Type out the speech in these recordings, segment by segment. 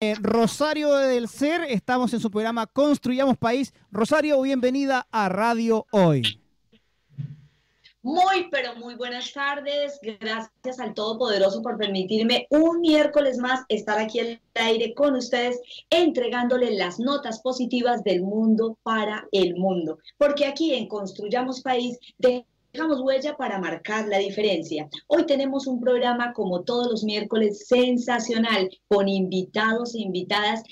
Eh, Rosario del Ser, estamos en su programa Construyamos País. Rosario, bienvenida a Radio Hoy. Muy, pero muy buenas tardes. Gracias al Todopoderoso por permitirme un miércoles más estar aquí al aire con ustedes, entregándole las notas positivas del mundo para el mundo. Porque aquí en Construyamos País dejamos huella para marcar la diferencia. Hoy tenemos un programa como todos los miércoles sensacional con invitados e invitadas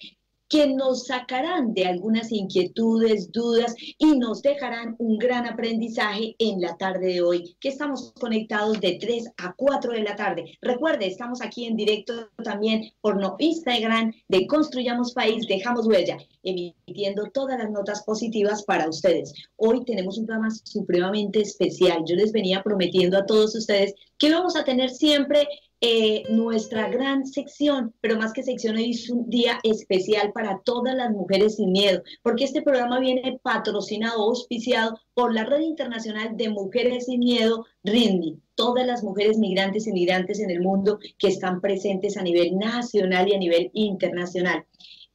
que nos sacarán de algunas inquietudes, dudas y nos dejarán un gran aprendizaje en la tarde de hoy, que estamos conectados de 3 a 4 de la tarde. Recuerde, estamos aquí en directo también por no Instagram de Construyamos País, Dejamos Huella, emitiendo todas las notas positivas para ustedes. Hoy tenemos un programa supremamente especial. Yo les venía prometiendo a todos ustedes que vamos a tener siempre eh, nuestra gran sección, pero más que sección, hoy es un día especial para todas las mujeres sin miedo, porque este programa viene patrocinado, auspiciado por la Red Internacional de Mujeres sin Miedo, RINDI, todas las mujeres migrantes y migrantes en el mundo que están presentes a nivel nacional y a nivel internacional.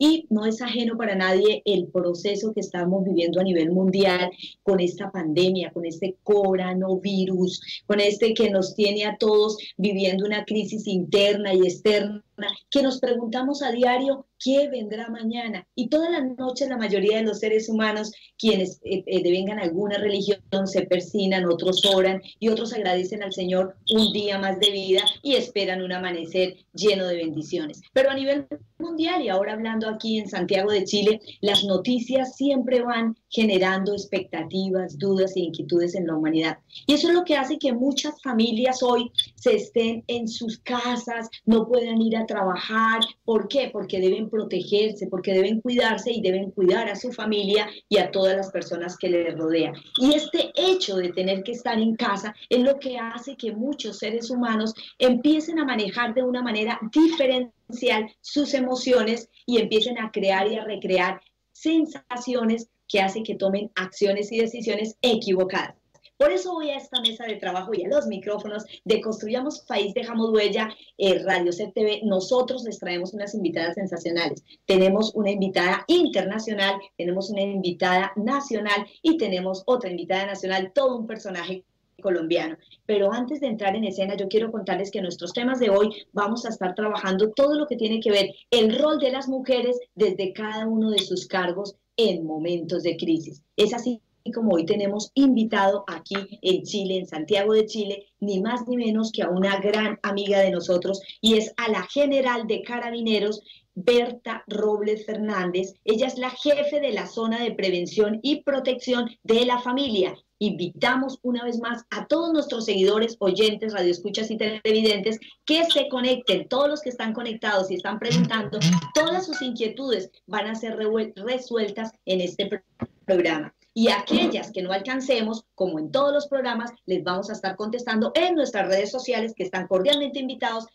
Y no es ajeno para nadie el proceso que estamos viviendo a nivel mundial con esta pandemia, con este coronavirus, con este que nos tiene a todos viviendo una crisis interna y externa que nos preguntamos a diario qué vendrá mañana. Y todas las noches la mayoría de los seres humanos, quienes eh, eh, devengan alguna religión, se persinan, otros oran y otros agradecen al Señor un día más de vida y esperan un amanecer lleno de bendiciones. Pero a nivel mundial y ahora hablando aquí en Santiago de Chile, las noticias siempre van generando expectativas, dudas e inquietudes en la humanidad. Y eso es lo que hace que muchas familias hoy se estén en sus casas, no puedan ir a trabajar. ¿Por qué? Porque deben protegerse, porque deben cuidarse y deben cuidar a su familia y a todas las personas que les rodean. Y este hecho de tener que estar en casa es lo que hace que muchos seres humanos empiecen a manejar de una manera diferencial sus emociones y empiecen a crear y a recrear sensaciones que hacen que tomen acciones y decisiones equivocadas. Por eso voy a esta mesa de trabajo y a los micrófonos de Construyamos País, Dejamos Huella, eh, Radio CTV. Nosotros les traemos unas invitadas sensacionales. Tenemos una invitada internacional, tenemos una invitada nacional y tenemos otra invitada nacional, todo un personaje colombiano. Pero antes de entrar en escena, yo quiero contarles que nuestros temas de hoy vamos a estar trabajando todo lo que tiene que ver el rol de las mujeres desde cada uno de sus cargos en momentos de crisis. Es así y como hoy tenemos invitado aquí en Chile, en Santiago de Chile, ni más ni menos que a una gran amiga de nosotros y es a la general de carabineros, Berta Robles Fernández. Ella es la jefe de la zona de prevención y protección de la familia. Invitamos una vez más a todos nuestros seguidores, oyentes, radioescuchas y televidentes que se conecten. Todos los que están conectados y están preguntando, todas sus inquietudes van a ser resueltas en este programa y aquellas que no alcancemos, como en todos los programas, les vamos a estar contestando en nuestras redes sociales que están cordialmente invitados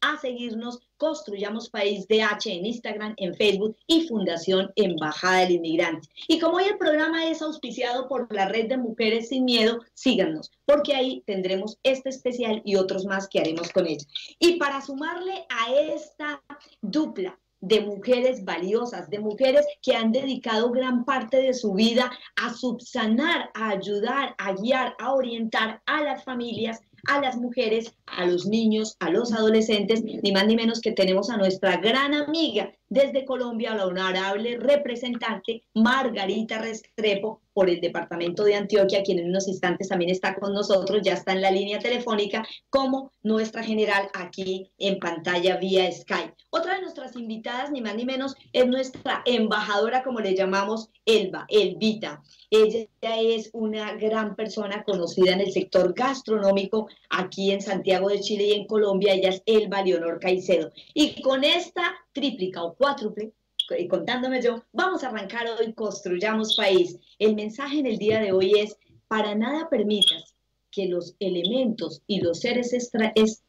a seguirnos Construyamos País DH en Instagram, en Facebook y Fundación Embajada del Inmigrante. Y como hoy el programa es auspiciado por la Red de Mujeres Sin Miedo, síganos, porque ahí tendremos este especial y otros más que haremos con ella. Y para sumarle a esta dupla de mujeres valiosas, de mujeres que han dedicado gran parte de su vida a subsanar, a ayudar, a guiar, a orientar a las familias, a las mujeres, a los niños, a los adolescentes, ni más ni menos que tenemos a nuestra gran amiga desde Colombia, la honorable representante Margarita Restrepo por el departamento de Antioquia, quien en unos instantes también está con nosotros, ya está en la línea telefónica, como nuestra general aquí en pantalla vía Skype. Otra de nuestras invitadas, ni más ni menos, es nuestra embajadora, como le llamamos, Elba, Elvita. Ella es una gran persona conocida en el sector gastronómico aquí en Santiago de Chile y en Colombia. Ella es Elba Leonor Caicedo. Y con esta tríplica o cuádruple, y contándome yo, vamos a arrancar hoy Construyamos País. El mensaje en el día de hoy es, para nada permitas que los elementos y los seres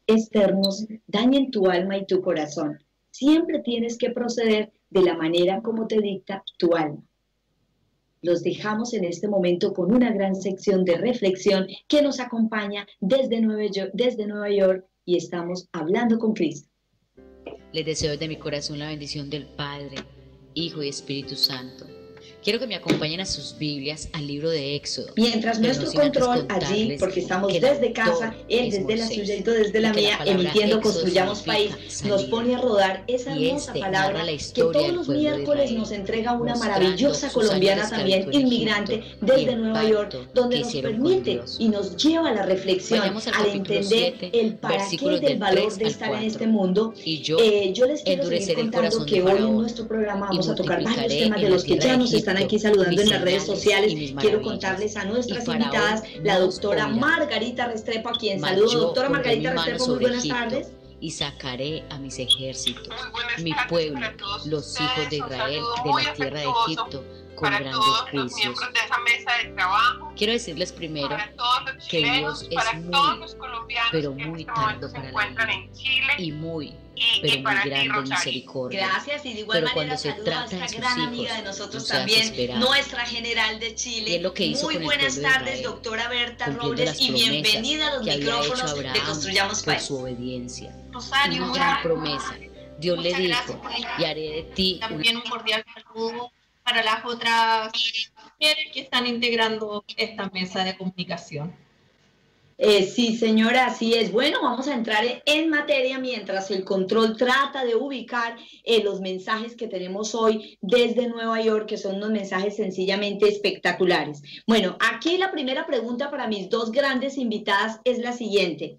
externos dañen tu alma y tu corazón. Siempre tienes que proceder de la manera como te dicta tu alma. Los dejamos en este momento con una gran sección de reflexión que nos acompaña desde Nueva York, desde Nueva York y estamos hablando con Cristo. Les deseo de mi corazón la bendición del Padre, Hijo y Espíritu Santo. Quiero que me acompañen a sus Biblias al libro de Éxodo. Mientras nuestro control allí, porque estamos desde casa, él desde la suya y desde la mía, emitiendo Construyamos País, nos pone a rodar esa hermosa este palabra que todos los miércoles nos entrega una maravillosa colombiana también, inmigrante desde Nueva York, donde nos permite y nos lleva a la reflexión, al entender el para qué del valor de estar en este mundo. Eh, yo les quiero seguir contando que hoy en nuestro programa vamos a tocar varios temas de los que ya nos están están aquí saludando en las redes sociales. Quiero contarles a nuestras invitadas, la doctora Margarita Restrepo, a quien saludo. Doctora Margarita Restrepo, muy buenas tardes y sacaré a mis ejércitos, mi pueblo, los hijos de Israel, de la tierra de Egipto, con grandes juicios. Quiero decirles primero que Dios es muy, pero muy tardo para la y muy pero muy grande misericordia. Gracias y de igual pero manera se trata a esta gran hijos, amiga de nosotros también, nuestra general de Chile. lo que hizo muy buenas tardes, doctora Berta Robles, y bienvenida a los micrófonos de Construyamos País. Por su obediencia. Rosario, una gran promesa. Dios le dijo, y haré de ti. También un cordial saludo para las otras mujeres que están integrando esta mesa de comunicación. Eh, sí, señora, así es. Bueno, vamos a entrar en materia mientras el control trata de ubicar eh, los mensajes que tenemos hoy desde Nueva York, que son unos mensajes sencillamente espectaculares. Bueno, aquí la primera pregunta para mis dos grandes invitadas es la siguiente.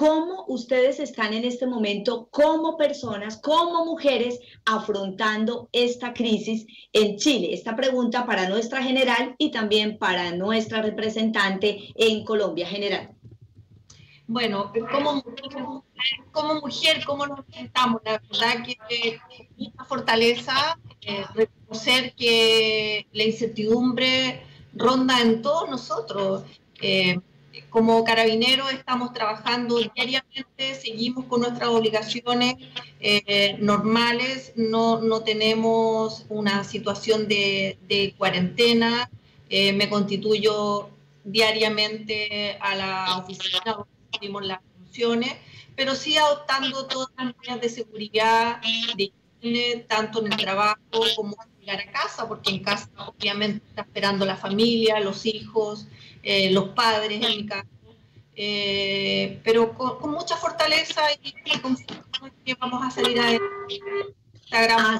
¿Cómo ustedes están en este momento como personas, como mujeres, afrontando esta crisis en Chile? Esta pregunta para nuestra general y también para nuestra representante en Colombia general. Bueno, como, mujer, ¿cómo nos enfrentamos? La verdad que una fortaleza, eh, reconocer que la incertidumbre ronda en todos nosotros. Eh, como carabineros estamos trabajando diariamente, seguimos con nuestras obligaciones eh, normales, no, no, tenemos una situación de, cuarentena, me constituyo diariamente a la oficina tuvimos las funciones, pero sí adoptando todas las medidas de seguridad, de higiene, tanto en el trabajo como llegar a casa, porque en casa obviamente está esperando la familia, los hijos, eh, los padres en mi caso. Eh, pero con, mucha fortaleza y, con que vamos a salir a esta gran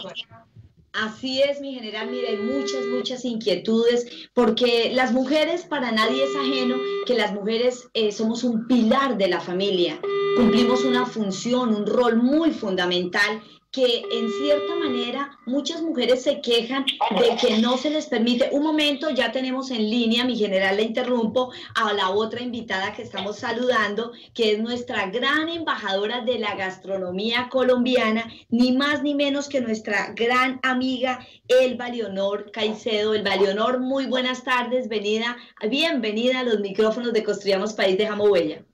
Así es, mi general. Mira, hay muchas, muchas inquietudes, porque las mujeres, para nadie es ajeno que las mujeres eh, somos un pilar de la familia. Cumplimos una función, un rol muy fundamental que en cierta manera muchas mujeres se quejan de que no se les permite. Un momento, ya tenemos en línea, mi general le interrumpo, a la otra invitada que estamos saludando, que es nuestra gran embajadora de la gastronomía colombiana, ni más ni menos que nuestra gran amiga Elba Leonor Caicedo. Elba Leonor, muy buenas tardes, venida, bienvenida a los micrófonos de Construyamos País de Huella.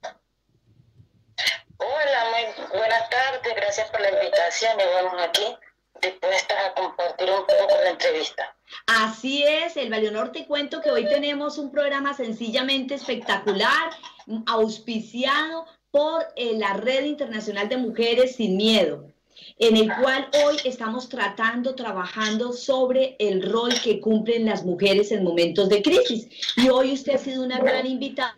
Hola, muy buenas tardes, gracias por la invitación y vamos aquí dispuestas a compartir un poco la entrevista. Así es, el Leonor, te cuento que hoy tenemos un programa sencillamente espectacular, auspiciado por eh, la Red Internacional de Mujeres Sin Miedo en el cual hoy estamos tratando, trabajando sobre el rol que cumplen las mujeres en momentos de crisis. Y hoy usted ha sido una gran invitada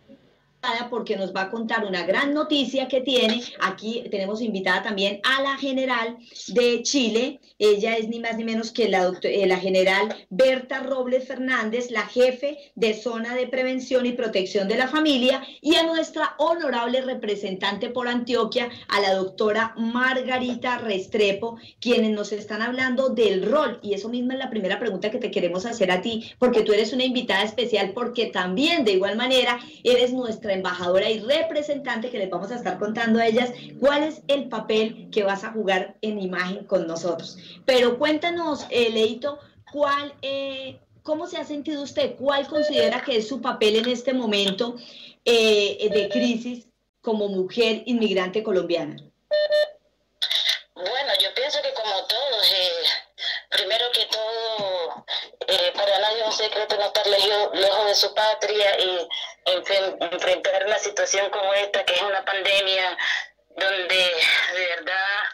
porque nos va a contar una gran noticia que tiene. Aquí tenemos invitada también a la general de Chile. Ella es ni más ni menos que la, eh, la general Berta Robles Fernández, la jefe de Zona de Prevención y Protección de la Familia, y a nuestra honorable representante por Antioquia, a la doctora Margarita Restrepo, quienes nos están hablando del rol. Y eso mismo es la primera pregunta que te queremos hacer a ti, porque tú eres una invitada especial, porque también de igual manera eres nuestra embajadora y representante que les vamos a estar contando a ellas cuál es el papel que vas a jugar en imagen con nosotros. Pero cuéntanos, eh, Leito, cuál, eh, ¿cómo se ha sentido usted? ¿Cuál considera que es su papel en este momento eh, de crisis como mujer inmigrante colombiana? Bueno, yo pienso que como todos, primero que todo, para nadie es un secreto no estar lejos de su patria y enfrentar una situación como esta, que es una pandemia, donde de verdad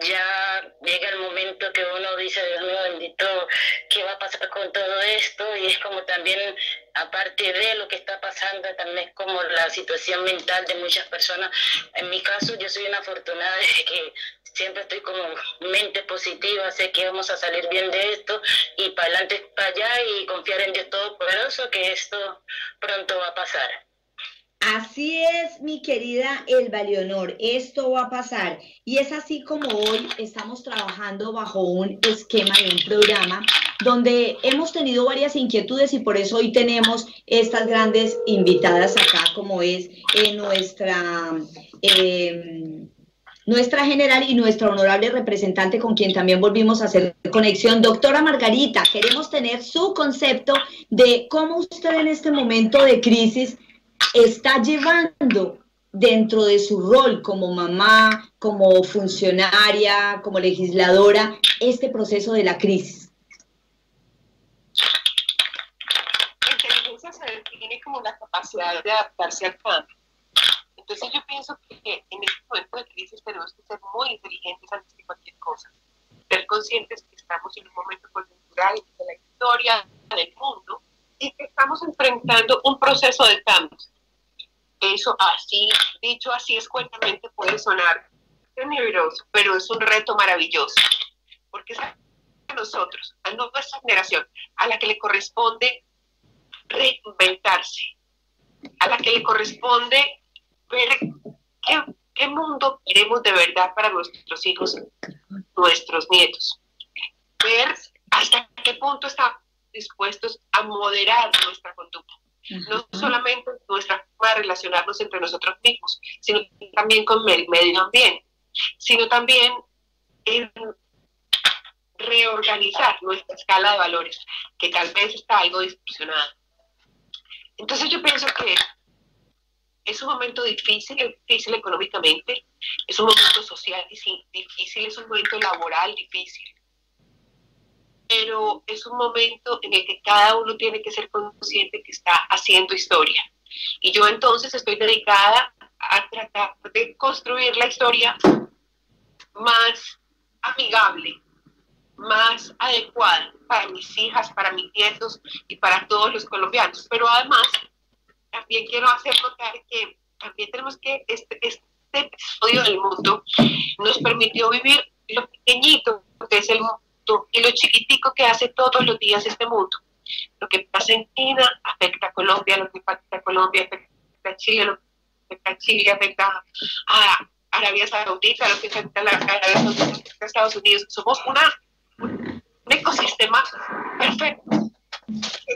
ya llega el momento que uno dice, Dios mío bendito, ¿qué va a pasar con todo esto? Y es como también, aparte de lo que está pasando, también es como la situación mental de muchas personas. En mi caso, yo soy una afortunada de que siempre estoy como mente positiva, sé que vamos a salir bien de esto y para adelante, para allá y confiar en Dios Todopoderoso que esto pronto va a pasar. Así es, mi querida Elba Leonor, esto va a pasar. Y es así como hoy estamos trabajando bajo un esquema de un programa donde hemos tenido varias inquietudes y por eso hoy tenemos estas grandes invitadas acá, como es eh, nuestra... Em, nuestra general y nuestra honorable representante con quien también volvimos a hacer conexión. Doctora Margarita, queremos tener su concepto de cómo usted en este momento de crisis está llevando dentro de su rol como mamá, como funcionaria, como legisladora, este proceso de la crisis? Inteligencia se define como la capacidad de adaptarse al cambio. Entonces yo pienso que en este momento de crisis tenemos que ser muy inteligentes antes cualquier cosa. Ser conscientes que estamos en un momento coyuntural de la historia del mundo y que estamos enfrentando un proceso de cambios eso así, dicho así escuetamente puede sonar tenebroso, pero es un reto maravilloso, porque es a nosotros, a nuestra generación, a la que le corresponde reinventarse, a la que le corresponde ver qué, qué mundo queremos de verdad para nuestros hijos, nuestros nietos, ver hasta qué punto estamos dispuestos a moderar nuestra conducta. No solamente nuestra forma de relacionarnos entre nosotros mismos, sino también con el medio ambiente, sino también en reorganizar nuestra escala de valores, que tal vez está algo distorsionada. Entonces yo pienso que es un momento difícil, difícil económicamente, es un momento social difícil, es un momento laboral difícil, pero es un momento en el que cada uno tiene que ser consciente que está haciendo historia. Y yo entonces estoy dedicada a tratar de construir la historia más amigable, más adecuada para mis hijas, para mis nietos y para todos los colombianos. Pero además, también quiero hacer notar que también tenemos que, este, este episodio del mundo nos permitió vivir lo pequeñito que es el mundo y lo chiquitico que hace todos los días este mundo. Lo que pasa en China afecta a Colombia, lo que afecta a Colombia afecta a Chile, lo que afecta a Chile afecta a Arabia Saudita, lo que afecta a Arabia Saudita afecta a Estados Unidos. Somos una, un ecosistema perfecto.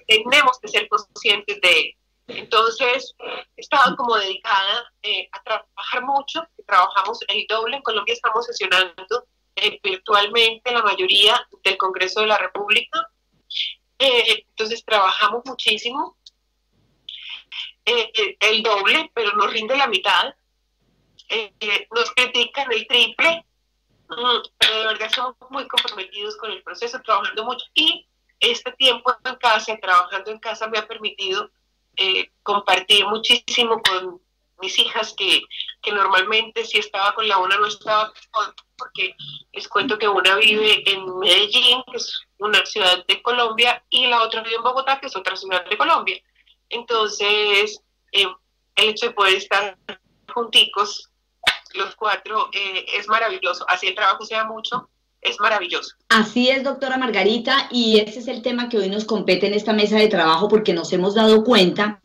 Tenemos que ser conscientes de entonces, he estado como dedicada eh, a trabajar mucho, trabajamos el doble, en Colombia estamos sesionando eh, virtualmente la mayoría del Congreso de la República. Eh, entonces trabajamos muchísimo, eh, el doble, pero nos rinde la mitad. nos critican el triple, mm, pero de verdad somos muy comprometidos con el proceso, trabajando mucho. Y este tiempo en casa, trabajando en casa, me ha permitido compartir muchísimo con mis hijas que, que normalmente si estaba con la una no estaba con porque les cuento que una vive en Medellín, que es una ciudad de Colombia, y la otra vive en Bogotá, que es otra ciudad de Colombia. Entonces, eh, el hecho de poder estar junticos, los cuatro, eh, es maravilloso. Así el trabajo sea mucho, es maravilloso. Así es, doctora Margarita, y ese es el tema que hoy nos compete en esta mesa de trabajo porque nos hemos dado cuenta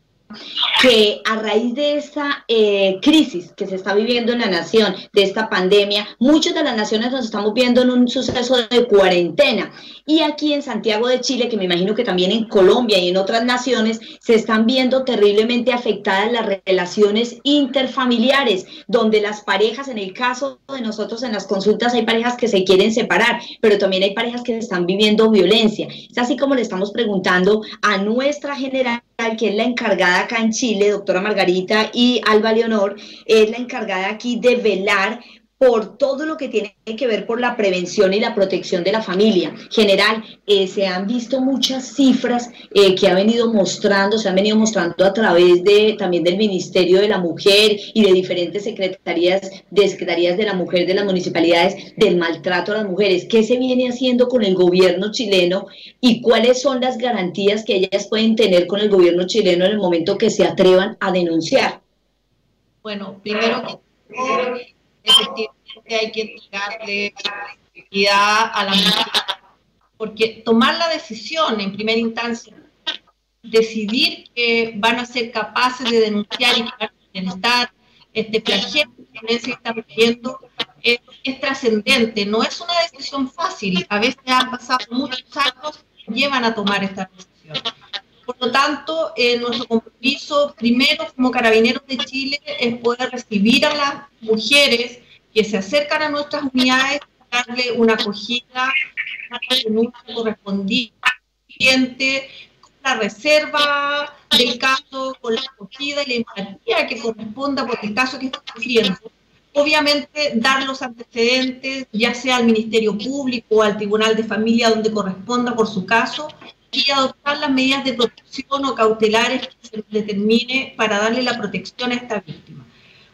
que a raíz de esta eh, crisis que se está viviendo en la nación, de esta pandemia, muchas de las naciones nos estamos viendo en un suceso de cuarentena. Y aquí en Santiago de Chile, que me imagino que también en Colombia y en otras naciones, se están viendo terriblemente afectadas las relaciones interfamiliares, donde las parejas, en el caso de nosotros en las consultas, hay parejas que se quieren separar, pero también hay parejas que están viviendo violencia. Es así como le estamos preguntando a nuestra general que es la encargada acá en Chile, doctora Margarita, y Alba Leonor, es la encargada aquí de velar por todo lo que tiene que ver por la prevención y la protección de la familia. General, eh, se han visto muchas cifras eh, que ha venido mostrando, se han venido mostrando a través de también del Ministerio de la Mujer y de diferentes secretarías, de secretarías de la mujer de las municipalidades del maltrato a las mujeres. ¿Qué se viene haciendo con el gobierno chileno y cuáles son las garantías que ellas pueden tener con el gobierno chileno en el momento que se atrevan a denunciar? Bueno, primero que efectivamente hay que entregarle la a la mujer, porque tomar la decisión en primera instancia, decidir que van a ser capaces de denunciar y que van a bienestar, este flagelo de violencia que están viviendo, es, trascendente, no es una decisión fácil, a veces han pasado muchos años y llevan a tomar esta decisión. Por lo tanto, eh, nuestro compromiso primero como carabineros de Chile es poder recibir a las mujeres que se acercan a nuestras unidades, darle una acogida, una denuncia correspondiente, con la reserva del caso, con la acogida y la empatía que corresponda por el caso que está sufriendo. Obviamente, dar los antecedentes, ya sea al Ministerio Público o al Tribunal de Familia, donde corresponda por su caso, y adoptar las medidas de protección o cautelares que se determine para darle la protección a esta víctima.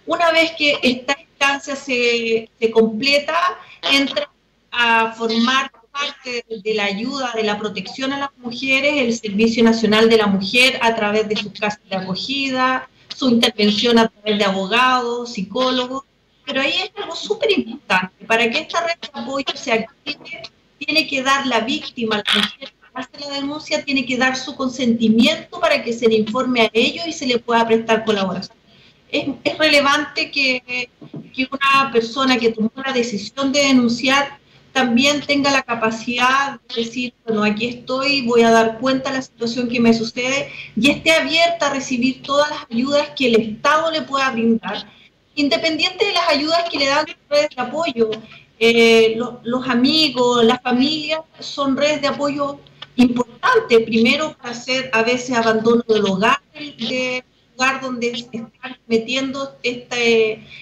Una vez que esta instancia se, se completa, entra a formar parte de la ayuda, de la protección a las mujeres, el Servicio Nacional de la Mujer a través de sus casas de acogida, su intervención a través de abogados, psicólogos, pero ahí es algo súper importante. Para que esta red de apoyo se active, tiene que dar la víctima, la mujer hace la denuncia tiene que dar su consentimiento para que se le informe a ellos y se le pueda prestar colaboración. Es, es relevante que, que, una persona que tomó la decisión de denunciar también tenga la capacidad de decir, bueno, aquí estoy, voy a dar cuenta de la situación que me sucede y esté abierta a recibir todas las ayudas que el Estado le pueda brindar, independiente de las ayudas que le dan redes de apoyo. Eh, los amigos, las familias son redes de apoyo importante, primero para hacer a veces abandono del hogar, del lugar donde están metiendo esta,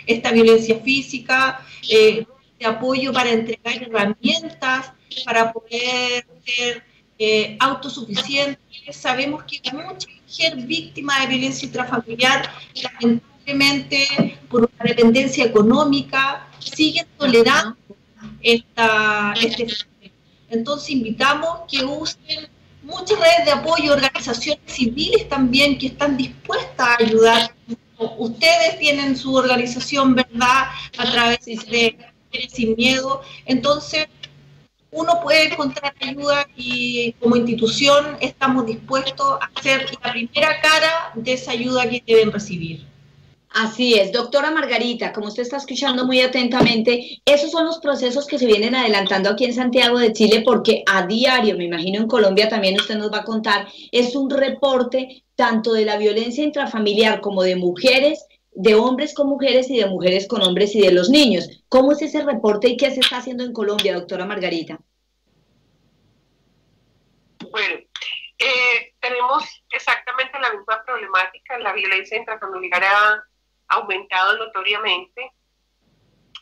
esta violencia física, eh, de apoyo para entregar herramientas, para poder ser eh, autosuficientes. Sabemos que mucha mujer víctima de violencia intrafamiliar, lamentablemente por una dependencia económica, sigue tolerando esta, este entonces invitamos que usen muchas redes de apoyo, organizaciones civiles también que están dispuestas a ayudar. Ustedes tienen su organización, ¿verdad? A través de Sin Miedo. Entonces, uno puede encontrar ayuda y como institución estamos dispuestos a ser la primera cara de esa ayuda que deben recibir. Así es, doctora Margarita, como usted está escuchando muy atentamente, esos son los procesos que se vienen adelantando aquí en Santiago de Chile porque a diario, me imagino en Colombia también usted nos va a contar, es un reporte tanto de la violencia intrafamiliar como de mujeres, de hombres con mujeres y de mujeres con hombres y de los niños. ¿Cómo es ese reporte y qué se está haciendo en Colombia, doctora Margarita? Bueno, eh, tenemos exactamente la misma problemática, la violencia intrafamiliar aumentado notoriamente.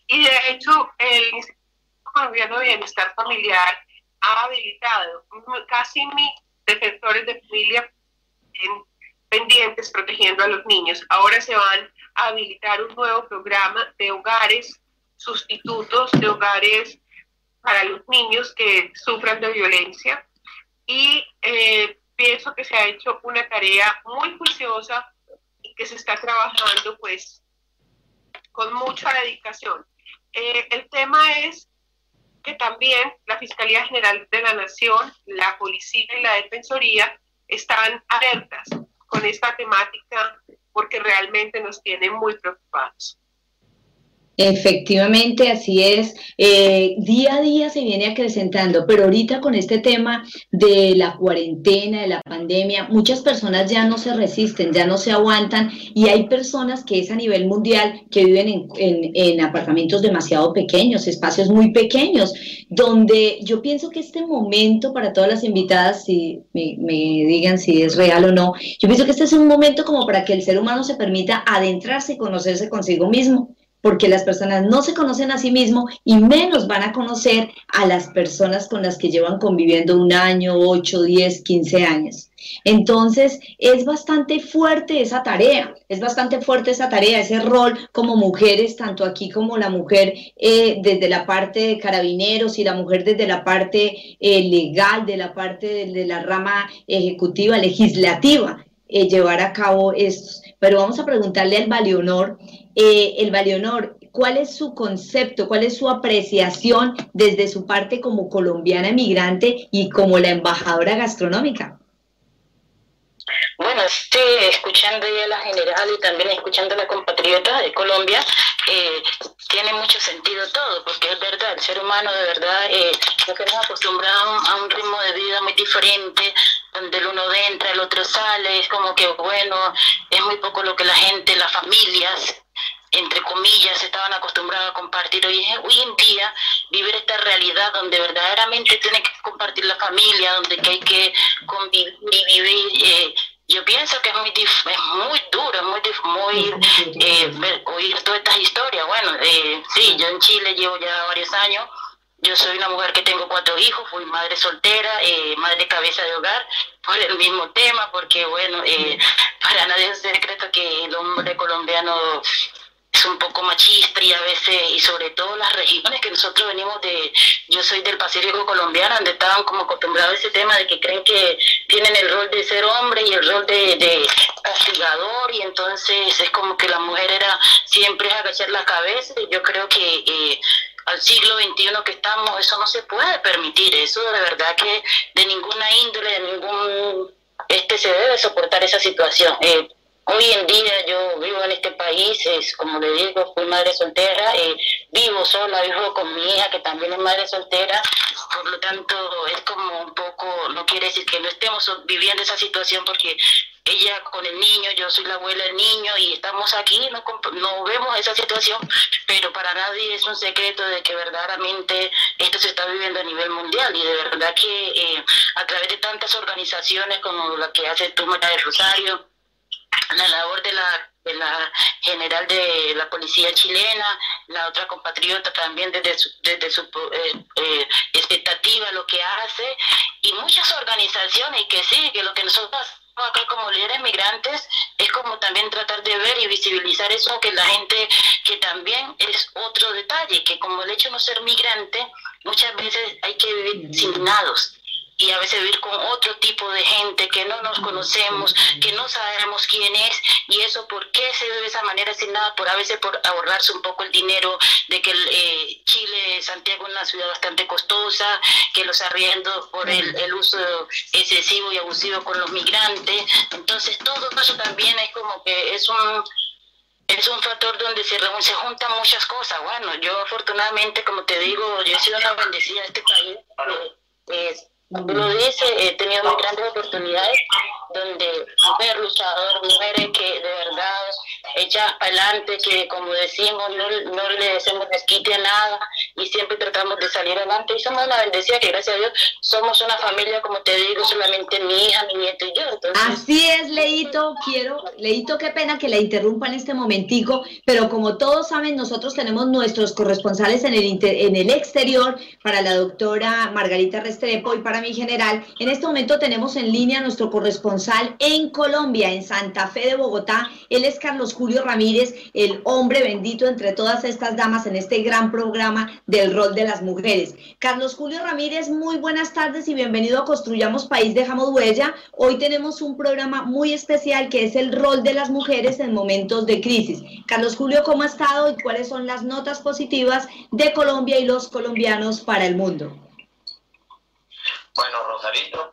Y de hecho, el Instituto Colombiano de Bienestar Familiar ha habilitado casi mil defensores de familia en, pendientes protegiendo a los niños. Ahora se van a habilitar un nuevo programa de hogares sustitutos, de hogares para los niños que sufran de violencia. Y eh, pienso que se ha hecho una tarea muy juiciosa que se está trabajando pues con mucha dedicación. Eh, el tema es que también la Fiscalía General de la Nación, la Policía y la Defensoría están alertas con esta temática porque realmente nos tiene muy preocupados. Efectivamente, así es. Eh, día a día se viene acrecentando, pero ahorita con este tema de la cuarentena, de la pandemia, muchas personas ya no se resisten, ya no se aguantan y hay personas que es a nivel mundial que viven en, apartamentos demasiado pequeños, espacios muy pequeños, donde yo pienso que este momento para todas las invitadas, si me, me digan si es real o no, yo pienso que este es un momento como para que el ser humano se permita adentrarse y conocerse consigo mismo porque las personas no se conocen a sí mismos y menos van a conocer a las personas con las que llevan conviviendo un año, 8, 10, 15 años. Entonces, es bastante fuerte esa tarea, es bastante fuerte esa tarea, ese rol como mujeres, tanto aquí como la mujer eh, desde la parte de carabineros y la mujer desde la parte eh, legal, de la parte de, la rama ejecutiva, legislativa, eh, llevar a cabo estos. Pero vamos a preguntarle al Valionor, el Valionor, ¿cuál es su concepto, cuál es su apreciación desde su parte como colombiana emigrante y como la embajadora gastronómica? Bueno, sí, escuchando ya la general y también escuchando a la compatriota de Colombia, eh, tiene mucho sentido todo, porque es verdad, el ser humano de verdad eh, nos hemos a un ritmo de vida muy diferente, donde el uno entra, el otro sale, es como que, bueno, es muy poco lo que la gente, las familias, entre comillas, estaban acostumbrados a compartir. Hoy, hoy en día, vivir esta realidad donde verdaderamente tiene que compartir la familia, donde hay que convivir, vivir, eh, yo pienso que es muy, es muy duro, muy, muy eh, oír todas estas historias. Bueno, eh, sí, yo en Chile llevo ya varios años. Yo soy una mujer que tengo cuatro hijos, fui madre soltera, eh, madre cabeza de hogar, por el mismo tema, porque bueno, eh, para nadie es secreto que el hombre colombiano es un poco machista y a veces, y sobre todo las regiones que nosotros venimos de, yo soy del Pacífico colombiano, donde estaban como acostumbrados a ese tema de que creen que tienen el rol de ser hombre y el rol de, castigador y entonces es como que la mujer era siempre agachar la cabeza y yo creo que eh, al siglo XXI que estamos eso no se puede permitir, eso de verdad que de ninguna índole, de ningún este se debe soportar esa situación. Eh, Hoy en día yo vivo en este país, es como le digo, fui madre soltera, eh, vivo sola, vivo con mi hija que también es madre soltera, por lo tanto es como un poco, no quiere decir que no estemos viviendo esa situación porque ella con el niño, yo soy la abuela del niño y estamos aquí, no, no vemos esa situación, pero para nadie es un secreto de que verdaderamente esto se está viviendo a nivel mundial y de verdad que eh, a través de tantas organizaciones como la que hace tú, María del Rosario, la labor de la, de la general de la policía chilena, la otra compatriota también desde su, desde su eh, eh, expectativa, lo que hace, y muchas organizaciones que sí, que lo que nosotros acá como líderes migrantes es como también tratar de ver y visibilizar eso que la gente que también es otro detalle que como el hecho de no ser migrante muchas veces hay que vivir signados y a veces vivir con otro tipo de gente que no nos conocemos, que no sabemos quién es y eso por qué se ve de esa manera sin nada, por a veces por ahorrarse un poco el dinero de que eh, Chile, Santiago es una ciudad bastante costosa, que los arriendos por el, el uso excesivo y abusivo con los migrantes, entonces todo eso también es como que es un es un factor donde se, se juntan muchas cosas. Bueno, yo afortunadamente, como te digo, yo he sido una bendecida de este país. Eh, lo dice, he tenido muy grandes oportunidades donde mujeres luchadoras, mujeres que de verdad echas adelante, que como decimos, no, no le hacemos desquite a nada y siempre tratamos de salir adelante. Y somos una bendecida que gracias a Dios somos una familia, como te digo, solamente mi hija, mi nieto y yo. Así es, Leito, quiero, Leito, qué pena que la interrumpa en este momentico, pero como todos saben, nosotros tenemos nuestros corresponsales en el, en el exterior para la doctora Margarita Restrepo y para mi general. En este momento tenemos en línea nuestro corresponsal en Colombia, en Santa Fe de Bogotá. Él es Carlos Julio Ramírez, el hombre bendito entre todas estas damas en este gran programa del rol de las mujeres. Carlos Julio Ramírez, muy buenas tardes y bienvenido a Construyamos País, Dejamos Huella. Hoy tenemos un programa muy especial que es el rol de las mujeres en momentos de crisis. Carlos Julio, ¿cómo ha estado y cuáles son las notas positivas de Colombia y los colombianos para el mundo? Bueno, Rosarito,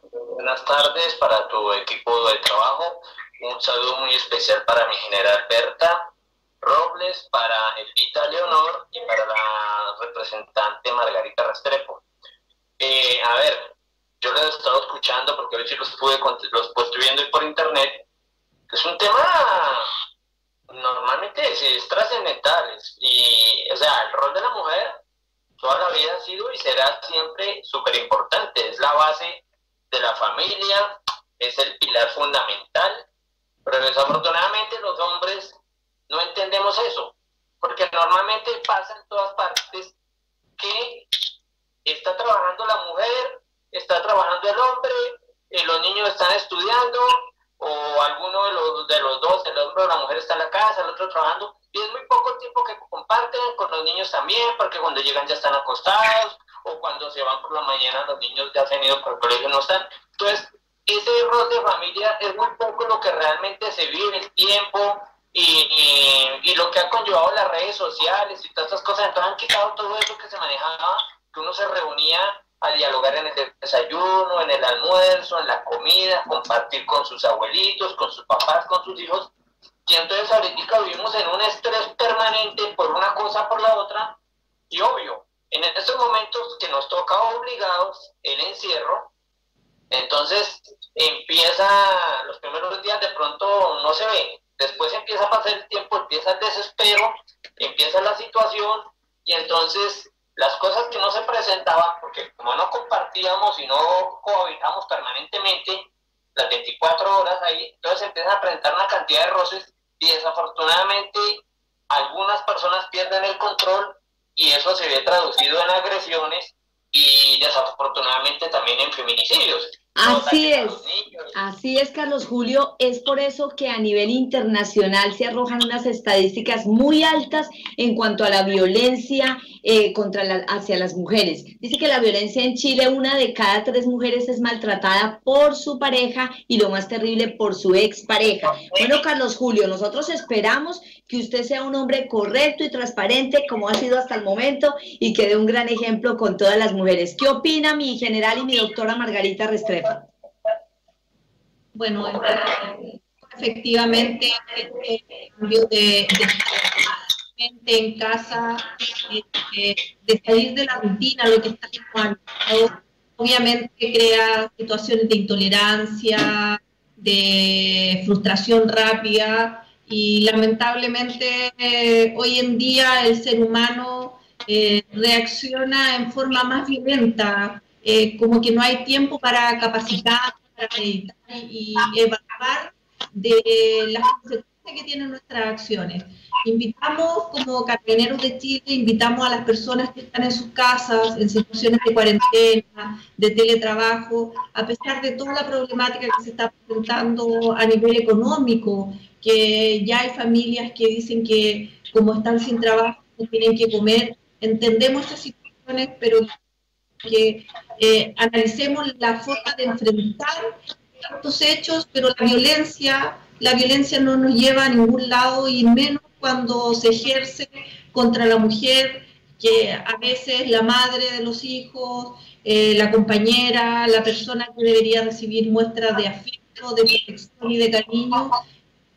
buenas tardes para tu equipo de trabajo. Un saludo muy especial para mi general Berta Robles, para Evita Leonor y para la representante Margarita Restrepo. Eh, a ver, yo les he estado escuchando porque hoy sí los pude, los estoy viendo por internet. Es un tema normalmente es trascendental y, o sea, el rol de la mujer toda la vida ha sido y será siempre súper importante. Es la base de la familia, es el pilar fundamental, pero desafortunadamente los hombres no entendemos eso. porque normalmente pasa en todas partes que está trabajando la mujer, está trabajando el hombre, eh, los niños están estudiando, o alguno de los, de los dos, el hombre o la mujer está en la casa, el otro trabajando, y es muy poco tiempo que comparten con los niños también, porque cuando llegan ya están acostados, o cuando se van por la mañana los niños ya se han ido por el colegio no están. Entonces, ese rol de familia es muy poco lo que realmente se vive, el tiempo y, y, lo que ha conllevado las redes sociales y todas estas cosas. Entonces han quitado todo eso que se manejaba, que uno se reunía a dialogar en el desayuno, en el almuerzo, en la comida, compartir con sus abuelitos, con sus papás, con sus hijos. Y entonces ahorita vivimos en un estrés permanente por una cosa, por la otra. Y obvio, en estos momentos que nos toca obligados el encierro, entonces empieza, los primeros días de pronto no se ve, después empieza a pasar el tiempo, empieza el desespero, empieza la situación y entonces las cosas que no se presentaban, porque como no compartíamos y no cohabitamos permanentemente las 24 horas ahí, entonces empiezan a presentar una cantidad de roces y desafortunadamente algunas personas pierden el control y eso se ve traducido en agresiones y desafortunadamente también en feminicidios. Así es, así es, Carlos Julio. Es por eso que a nivel internacional se arrojan unas estadísticas muy altas en cuanto a la violencia eh, contra la, hacia las mujeres. Dice que la violencia en Chile, una de cada tres mujeres es maltratada por su pareja y lo más terrible por su expareja. Bueno, Carlos Julio, nosotros esperamos que usted sea un hombre correcto y transparente como ha sido hasta el momento y que dé un gran ejemplo con todas las mujeres. ¿Qué opina mi general y mi doctora Margarita Restrepo? Bueno, efectivamente, el cambio de, en casa, de, salir de la rutina, lo que está obviamente crea situaciones de intolerancia, de frustración rápida y lamentablemente hoy en día el ser humano eh, reacciona en forma más violenta eh, como que no hay tiempo para capacitar, para meditar y, evaluar de las consecuencias que tienen nuestras acciones. Invitamos como carabineros de Chile, invitamos a las personas que están en sus casas, en situaciones de cuarentena, de teletrabajo, a pesar de toda la problemática que se está presentando a nivel económico, que ya hay familias que dicen que como están sin trabajo, no tienen que comer. Entendemos estas situaciones, pero que eh, analicemos la forma de enfrentar estos hechos, pero la violencia, la violencia no nos lleva a ningún lado y menos cuando se ejerce contra la mujer, que a veces la madre de los hijos, eh, la compañera, la persona que debería recibir muestras de afecto, de protección y de cariño,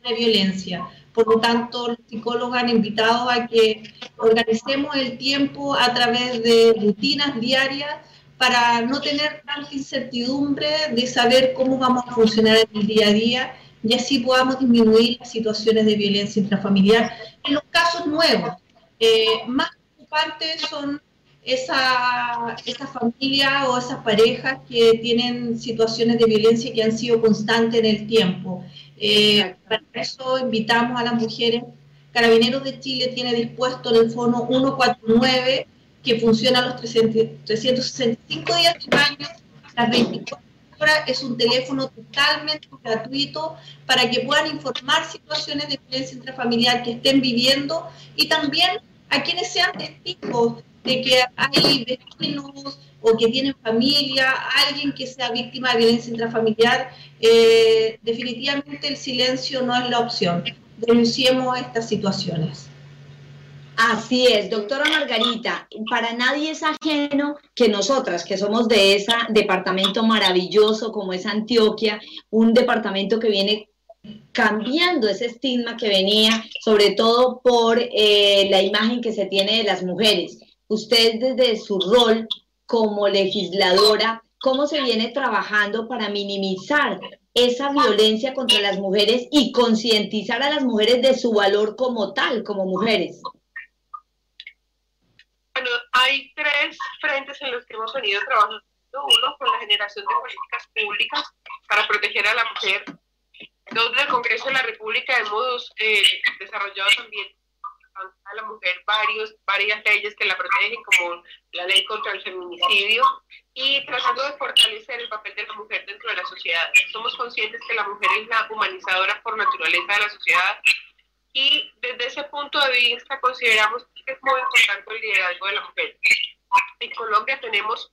de violencia. Por lo tanto, los psicólogos han invitado a que organicemos el tiempo a través de rutinas diarias para no tener tanta incertidumbre de saber cómo vamos a funcionar en el día a día y así podamos disminuir las situaciones de violencia intrafamiliar. En los casos nuevos, eh, más preocupantes son esas esa familias o esas parejas que tienen situaciones de violencia que han sido constantes en el tiempo. Eh, para eso invitamos a las mujeres. Carabineros de Chile tiene dispuesto el fono 149 que funciona los 365 días del año, las 24 horas, es un teléfono totalmente gratuito para que puedan informar situaciones de violencia intrafamiliar que estén viviendo. Y también a quienes sean testigos de que hay vecinos o que tienen familia, alguien que sea víctima de violencia intrafamiliar, eh, definitivamente el silencio no es la opción. Denunciemos estas situaciones. Así es, doctora Margarita, para nadie es ajeno que nosotras, que somos de ese departamento maravilloso como es Antioquia, un departamento que viene cambiando ese estigma que venía, sobre todo por eh, la imagen que se tiene de las mujeres. Usted desde su rol como legisladora, ¿cómo se viene trabajando para minimizar esa violencia contra las mujeres y concientizar a las mujeres de su valor como tal, como mujeres? Bueno, hay tres frentes en los que hemos venido trabajando. Uno, con la generación de políticas públicas para proteger a la mujer. Dos, del Congreso de la República hemos eh, desarrollado también a la mujer varios, varias leyes que la protegen, como la ley contra el feminicidio, y tratando de fortalecer el papel de la mujer dentro de la sociedad. Somos conscientes que la mujer es la humanizadora por naturaleza de la sociedad, y desde ese punto de vista consideramos que es muy importante el liderazgo de la mujer. En Colombia tenemos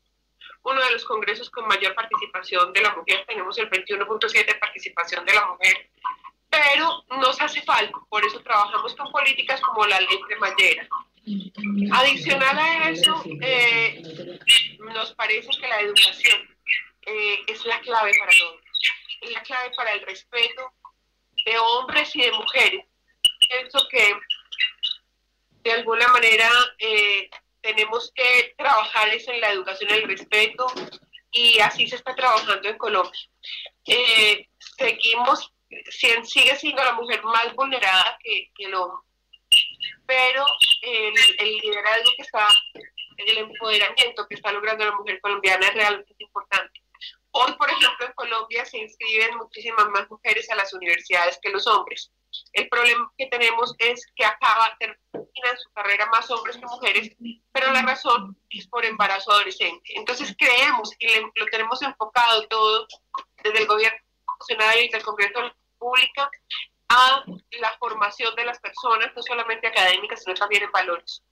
uno de los congresos con mayor participación de la mujer, tenemos el 21.7 de participación de la mujer, pero nos hace falta, por eso trabajamos con políticas como la ley cremallera. Adicional a eso, eh, nos parece que la educación eh, es la clave para todo, es la clave para el respeto de hombres y de mujeres. Pienso que de alguna manera eh, tenemos que trabajar eso en la educación, el respeto, y así se está trabajando en Colombia. Eh, seguimos, sigue siendo la mujer más vulnerada que, el hombre, pero el, el, liderazgo que está, el empoderamiento que está logrando la mujer colombiana es realmente importante. Hoy, por ejemplo, en Colombia se inscriben muchísimas más mujeres a las universidades que los hombres. El problema que tenemos es que acaba, terminan su carrera más hombres que mujeres, pero la razón es por embarazo adolescente. Entonces creemos y lo tenemos enfocado todo desde el gobierno nacional y del Congreso República a la formación de las personas, no solamente académicas, sino también en valores.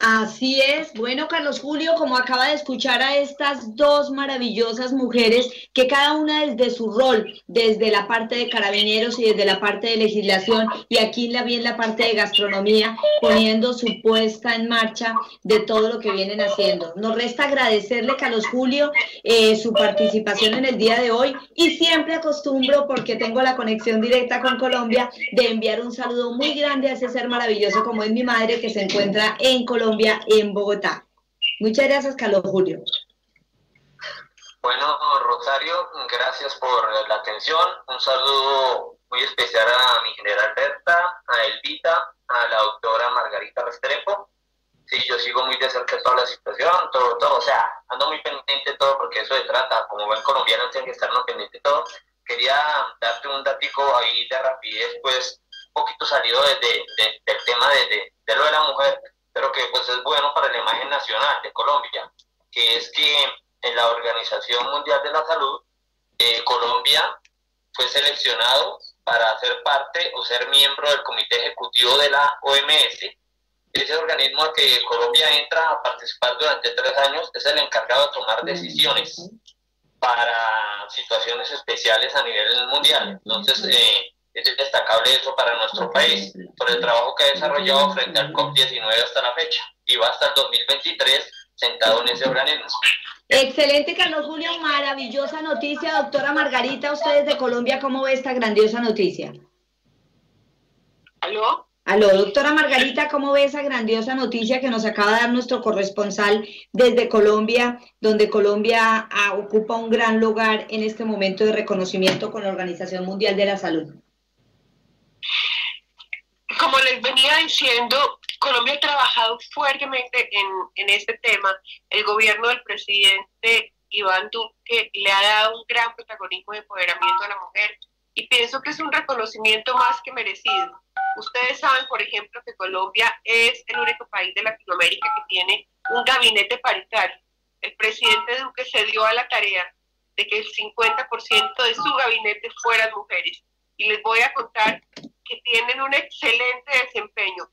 Así es. Bueno, Carlos Julio, como acaba de escuchar a estas dos maravillosas mujeres, que cada una desde su rol, desde la parte de carabineros y desde la parte de legislación, y aquí la bien la parte de gastronomía, poniendo su puesta en marcha de todo lo que vienen haciendo. Nos resta agradecerle, Carlos Julio, eh, su participación en el día de hoy, y siempre acostumbro, porque tengo la conexión directa con Colombia, de enviar un saludo muy grande a ese ser maravilloso como es mi madre, que se encuentra en Colombia en Bogotá. Muchas gracias, Carlos Julio. Bueno, Rosario, gracias por la atención. Un saludo muy especial a mi general Berta, a Elvita, a la doctora Margarita Restrepo. Sí, yo sigo muy de cerca toda la situación, todo, todo, o sea, ando muy pendiente de todo porque eso se trata, como buen colombiano tiene que estar no pendiente de todo. Quería darte un datico ahí de rapidez, pues, un poquito salido de, del tema de, de lo de la mujer pero que pues es bueno para la imagen nacional de Colombia, que es que en la Organización Mundial de la Salud, eh, Colombia fue seleccionado para ser parte o ser miembro del comité ejecutivo de la OMS. Ese organismo al que Colombia entra a participar durante tres años es el encargado de tomar decisiones para situaciones especiales a nivel mundial. Entonces, eh, es destacable eso para nuestro país, por el trabajo que ha desarrollado frente al COP19 hasta la fecha, y va hasta el 2023 sentado en ese organismo. Excelente, Carlos Julio, maravillosa noticia. Doctora Margarita, ustedes de Colombia, ¿cómo ve esta grandiosa noticia? ¿Aló? Aló, doctora Margarita, ¿cómo ve esa grandiosa noticia que nos acaba de dar nuestro corresponsal desde Colombia, donde Colombia ah, ocupa un gran lugar en este momento de reconocimiento con la Organización Mundial de la Salud? Como les venía diciendo, Colombia ha trabajado fuertemente en, en este tema. El gobierno del presidente Iván Duque le ha dado un gran protagonismo de empoderamiento a la mujer y pienso que es un reconocimiento más que merecido. Ustedes saben, por ejemplo, que Colombia es el único país de Latinoamérica que tiene un gabinete paritario. El presidente Duque se dio a la tarea de que el 50% de su gabinete fueran mujeres. Y les voy a contar que tienen un excelente desempeño,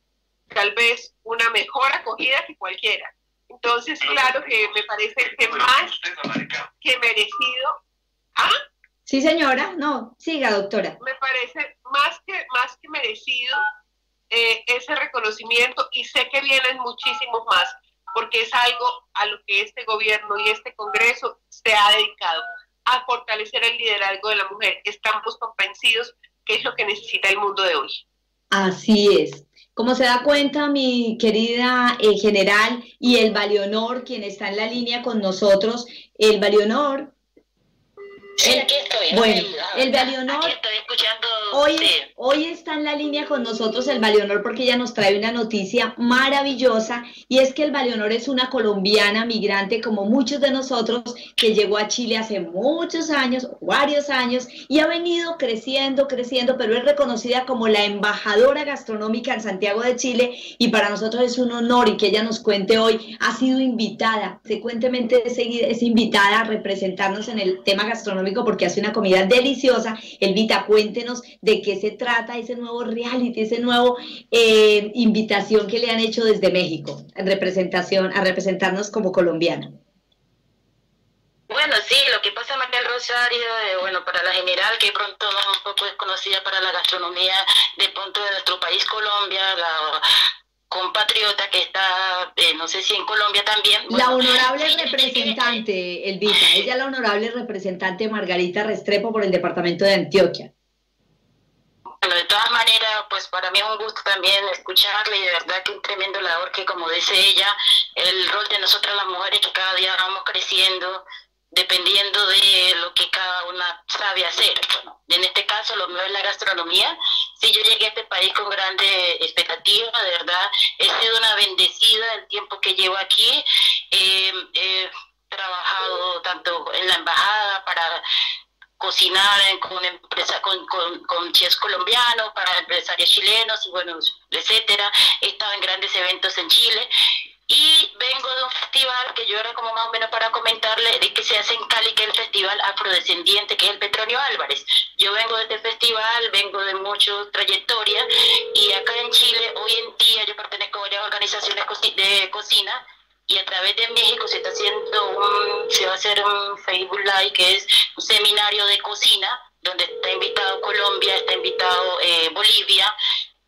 tal vez una mejor acogida que cualquiera. Entonces, claro que me parece que más que merecido. ¿Ah? Sí, señora, no, siga, doctora. Me parece más que, más que merecido eh, ese reconocimiento y sé que vienen muchísimos más, porque es algo a lo que este gobierno y este Congreso se ha dedicado, a fortalecer el liderazgo de la mujer. Estamos convencidos que es lo que necesita el mundo de hoy. Así es. Como se da cuenta mi querida eh, general y el Valionor, quien está en la línea con nosotros, el Valionor Sí, aquí estoy. Bueno, el Valionor. Aquí estoy escuchando. Hoy, hoy está en la línea con nosotros el Valionor porque ella nos trae una noticia maravillosa y es que el Valionor es una colombiana migrante como muchos de nosotros que llegó a Chile hace muchos años, varios años y ha venido creciendo, creciendo, pero es reconocida como la embajadora gastronómica en Santiago de Chile y para nosotros es un honor y que ella nos cuente hoy. Ha sido invitada, frecuentemente es invitada a representarnos en el tema gastronómico porque hace una comida deliciosa. Elvita, cuéntenos de qué se trata ese nuevo reality, ese nuevo eh, invitación que le han hecho desde México en representación, a representarnos como colombiana. Bueno, sí, lo que pasa María Rosario, eh, bueno, para la general, que pronto un poco es conocida para la gastronomía de pronto de nuestro país Colombia, la compatriota que está, eh, no sé si en Colombia también. la honorable representante, Elvita, ella es la honorable representante Margarita Restrepo por el departamento de Antioquia. Bueno, de todas maneras, pues para mí es un gusto también escucharle y de verdad que un tremendo labor que como dice ella, el rol de nosotras las mujeres que cada día vamos creciendo, dependiendo de lo que cada una sabe hacer. Bueno, en este caso lo mío es la gastronomía. Si yo llegué a este país con grandes expectativas, de verdad, he sido una bendecida el tiempo que llevo aquí. he trabajado tanto en la embajada para cocinar con empresa con, con, colombianos, para empresarios chilenos, y bueno, etcétera. He estado en grandes eventos en Chile y vengo de un festival que yo era como más o menos para comentarle de que se hace en Cali, que es el festival afrodescendiente, que es el Petronio Álvarez. Yo vengo de este festival, vengo de mucha trayectoria y acá en Chile hoy en día yo pertenezco a varias organizaciones de cocina y a través de México se está haciendo un, se va a hacer un Facebook Live que es un seminario de cocina donde está invitado Colombia, está invitado eh, Bolivia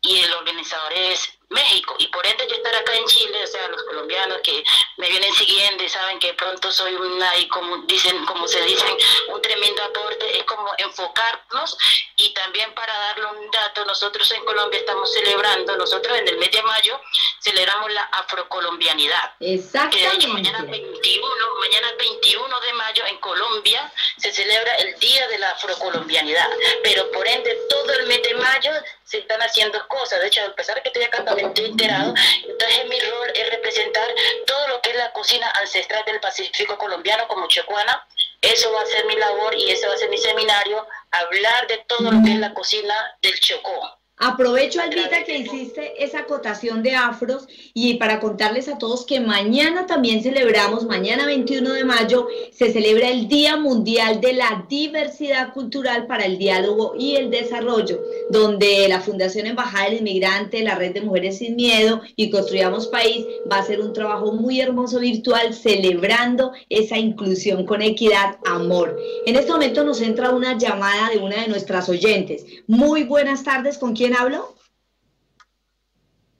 y el organizador es México y por ende yo estar acá en Chile, o sea, los colombianos que me vienen siguiendo y saben que pronto soy una y como dicen, como se dicen, un tremendo aporte, es como enfocarnos y también para darle un dato, nosotros en Colombia estamos celebrando, nosotros en el mes de mayo celebramos la afrocolombianidad. Exactamente. Que de mañana 21, mañana 21 de mayo en Colombia se celebra el Día de la Afrocolombianidad, pero por ende todo el mes de mayo se están haciendo cosas, de hecho, a pesar de que estoy acá también estoy enterado, entonces mi rol es representar todo lo que es la cocina ancestral del Pacífico colombiano como chocuana, eso va a ser mi labor y ese va a ser mi seminario, hablar de todo lo que es la cocina del Chocó. Aprovecho, Albita, que hiciste esa acotación de afros y para contarles a todos que mañana también celebramos, mañana 21 de mayo, se celebra el Día Mundial de la Diversidad Cultural para el Diálogo y el Desarrollo, donde la Fundación Embajada del Inmigrante, la Red de Mujeres Sin Miedo y Construyamos País va a hacer un trabajo muy hermoso virtual celebrando esa inclusión con equidad, amor. En este momento nos entra una llamada de una de nuestras oyentes. Muy buenas tardes, ¿con quién? Quién hablo?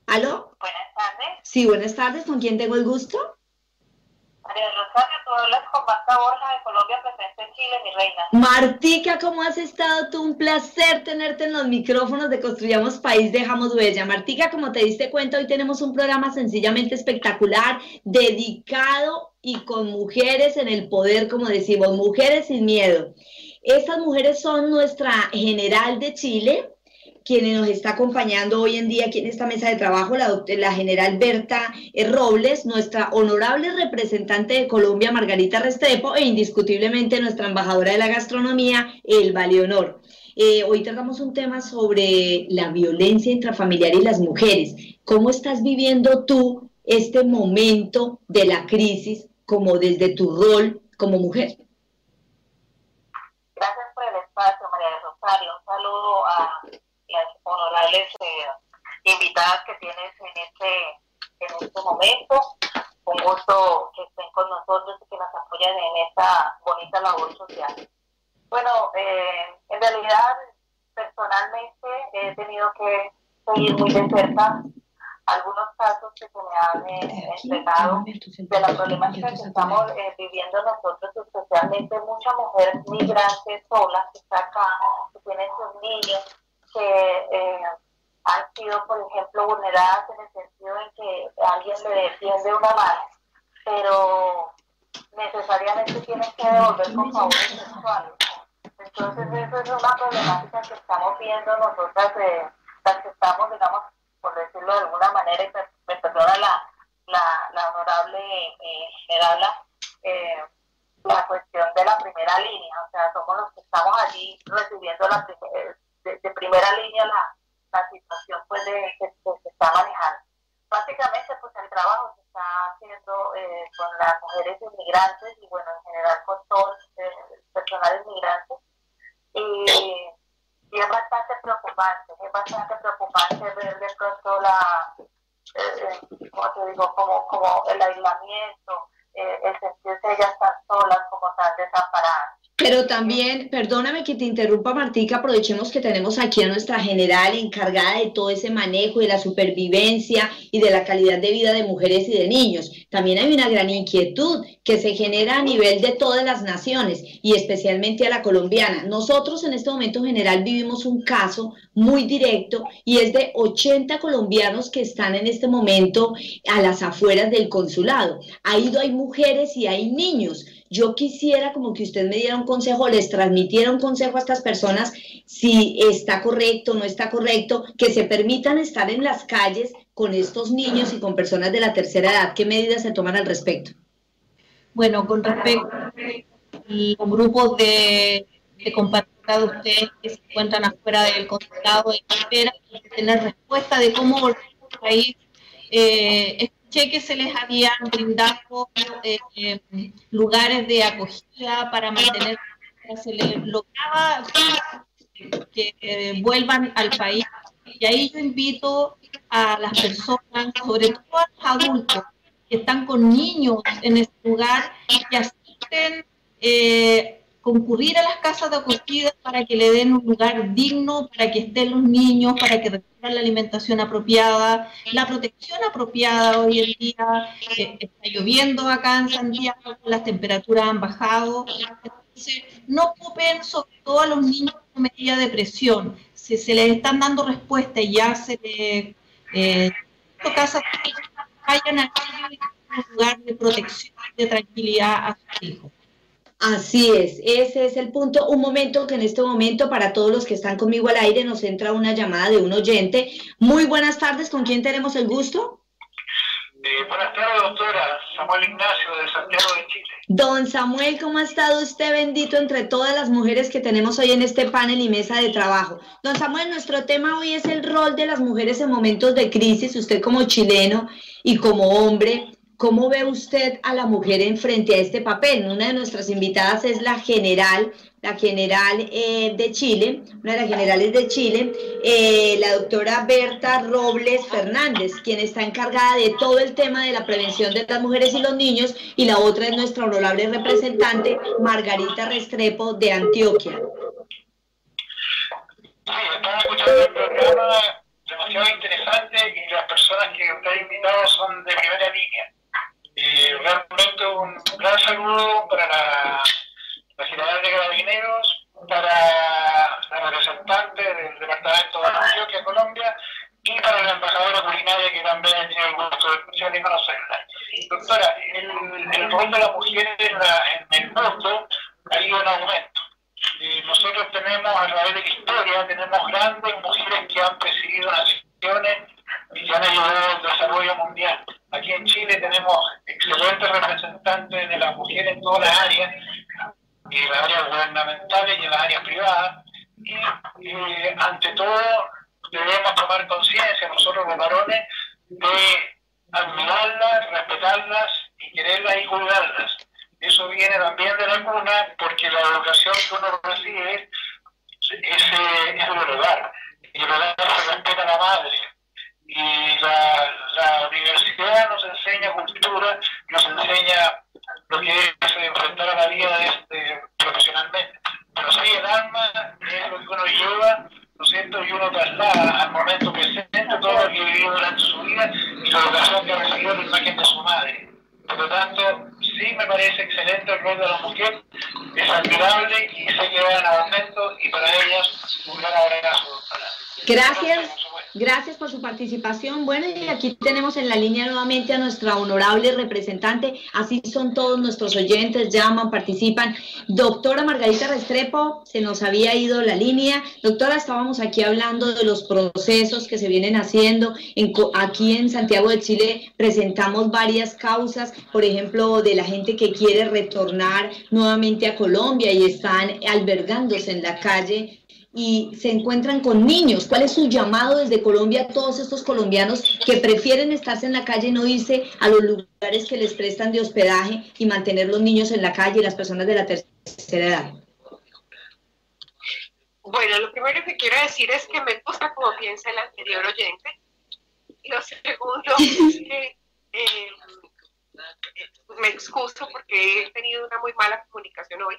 ¿Aló? Buenas tardes. Sí, buenas tardes. ¿Con quién tengo el gusto? María Rosario, tú hablas con Marta Borja de Colombia, presente en Chile, mi reina. Martica, ¿cómo has estado tú? Un placer tenerte en los micrófonos de Construyamos País, Dejamos Huella. Martica, como te diste cuenta, hoy tenemos un programa sencillamente espectacular, dedicado y con mujeres en el poder, como decimos, mujeres sin miedo. Estas mujeres son nuestra general de Chile, quien nos está acompañando hoy en día aquí en esta mesa de trabajo, la, general Berta eh, Robles, nuestra honorable representante de Colombia, Margarita Restrepo, e indiscutiblemente nuestra embajadora de la gastronomía, Elba Leonor. Eh, hoy tratamos un tema sobre la violencia intrafamiliar y las mujeres. ¿Cómo estás viviendo tú este momento de la crisis como desde tu rol como mujer? Gracias por el espacio, María Rosario. Un saludo a eh, invitadas que tienes en este, en este momento. Un gusto que estén con nosotros y que nos apoyen en esta bonita labor social. Bueno, eh, en realidad, personalmente he tenido que seguir muy de cerca algunos casos que se me han eh, entregado de la problemática que estamos viviendo nosotros, especialmente mucha mujer migrante sola que está acá, que tiene sus niños, que eh, han sido, por ejemplo, vulneradas en el sentido de que alguien le defiende una mano, pero necesariamente tienen que devolver con favores sexuales. Entonces, eso es una problemática que estamos viendo nosotras, eh, las que estamos, digamos, por decirlo de alguna manera, y me, perdona la, la, la honorable eh, eh, la cuestión de la primera línea, o sea, somos los que estamos allí recibiendo la, eh, de, primera línea la, la situación pues, de, que, se está manejando. Básicamente, pues el trabajo se está haciendo eh, con las mujeres inmigrantes y, bueno, en general con todos los eh, personal inmigrantes. Y, y, es bastante preocupante, es bastante preocupante ver de pronto la, ¿cómo te digo?, como, como el aislamiento, Pero también, perdóname que te interrumpa Martica, aprovechemos que tenemos aquí a nuestra general encargada de todo ese manejo, de la supervivencia y de la calidad de vida de mujeres y de niños. También hay una gran inquietud que se genera a nivel de todas las naciones y especialmente a la colombiana. Nosotros en este momento general vivimos un caso muy directo y es de 80 colombianos que están en este momento a las afueras del consulado. Ahí hay mujeres y hay niños yo quisiera como que usted me diera un consejo, les transmitiera un consejo a estas personas si está correcto, no está correcto, que se permitan estar en las calles con estos niños y con personas de la tercera edad. ¿Qué medidas se toman al respecto? Bueno, con respecto a los grupos de, de de ustedes que se encuentran afuera del consulado de espera, tener respuesta de cómo volver al país. Eh, que se les habían brindado eh, lugares de acogida para mantener, se les lograba que eh, vuelvan al país. Y ahí yo invito a las personas, sobre todo a los adultos, están con niños en este lugar, que asisten concurrir a las casas de acogida para que le den un lugar digno, para que estén los niños, para que reciban la alimentación apropiada, la protección apropiada hoy en día. Eh, está lloviendo acá en Santiago, las temperaturas han bajado. Entonces, no ocupen sobre todo a los niños con medida de presión. Si se les están dando respuesta y ya se les... Eh, casa, vayan a un lugar de protección de tranquilidad a sus hijos. Así es, ese es el punto. Un momento que en este momento para todos los que están conmigo al aire nos entra una llamada de un oyente. Muy buenas tardes, ¿con quién tenemos el gusto? Eh, buenas tardes, doctora. Samuel Ignacio, de Santiago de Chile. Don Samuel, ¿cómo ha estado usted bendito entre todas las mujeres que tenemos hoy en este panel y mesa de trabajo? Don Samuel, nuestro tema hoy es el rol de las mujeres en momentos de crisis. Usted como chileno y como hombre, ¿Cómo ve usted a la mujer en frente a este papel? Una de nuestras invitadas es la general, la general eh, de Chile, una de las generales de Chile, eh, la doctora Berta Robles Fernández, quien está encargada de todo el tema de la prevención de las mujeres y los niños, y la otra es nuestra honorable representante, Margarita Restrepo, de Antioquia. Sí, estamos escuchando el programa demasiado interesante y las personas que usted ha son de primera línea. Eh, realmente un gran saludo para la, General de Carabineros, para la representante del Departamento de Antioquia, Colombia, y para la embajadora culinaria que también ha tenido el gusto de escuchar y conocerla. Doctora, el, rol de la mujer en, en el mundo ha ido en aumento. Eh, nosotros tenemos a través de la historia, tenemos grandes mujeres que han presidido naciones y que han ayudado al desarrollo mundial. Aquí en Chile tenemos excelentes representantes de las mujeres en todas las áreas, en las áreas gubernamentales y en las áreas privadas. Y eh, ante todo debemos tomar conciencia nosotros los varones de admirarlas, respetarlas y quererlas y cuidarlas. Eso viene también de la cuna porque la educación que uno recibe es, es, el hogar. Y el hogar se respeta a la madre, y la, la, universidad nos enseña cultura, nos enseña lo que es enfrentar a la vida este, profesionalmente. Pero sí, el alma es lo que uno lleva, ¿no es cierto? Y uno traslada al momento presente todo lo que vivido durante su vida y la educación que en la imagen de su madre. Por lo tanto, sí me parece excelente el rol de la mujer, es admirable y sé que va en aumento y para ellas un gran abrazo. Gracias. Gracias por su participación. Bueno, y aquí tenemos en la línea nuevamente a nuestra honorable representante. Así son todos nuestros oyentes, llaman, participan. Doctora Margarita Restrepo, se nos había ido la línea. Doctora, estábamos aquí hablando de los procesos que se vienen haciendo. aquí en Santiago de Chile presentamos varias causas, por ejemplo, de la gente que quiere retornar nuevamente a Colombia y están albergándose en la calle y se encuentran con niños. ¿Cuál es su llamado desde Colombia a todos estos colombianos que prefieren estarse en la calle y no irse a los lugares que les prestan de hospedaje y mantener los niños en la calle y las personas de la tercera edad? Bueno, lo primero que quiero decir es que me gusta como piensa el anterior oyente. Lo segundo es que eh, me excuso porque he tenido una muy mala comunicación hoy.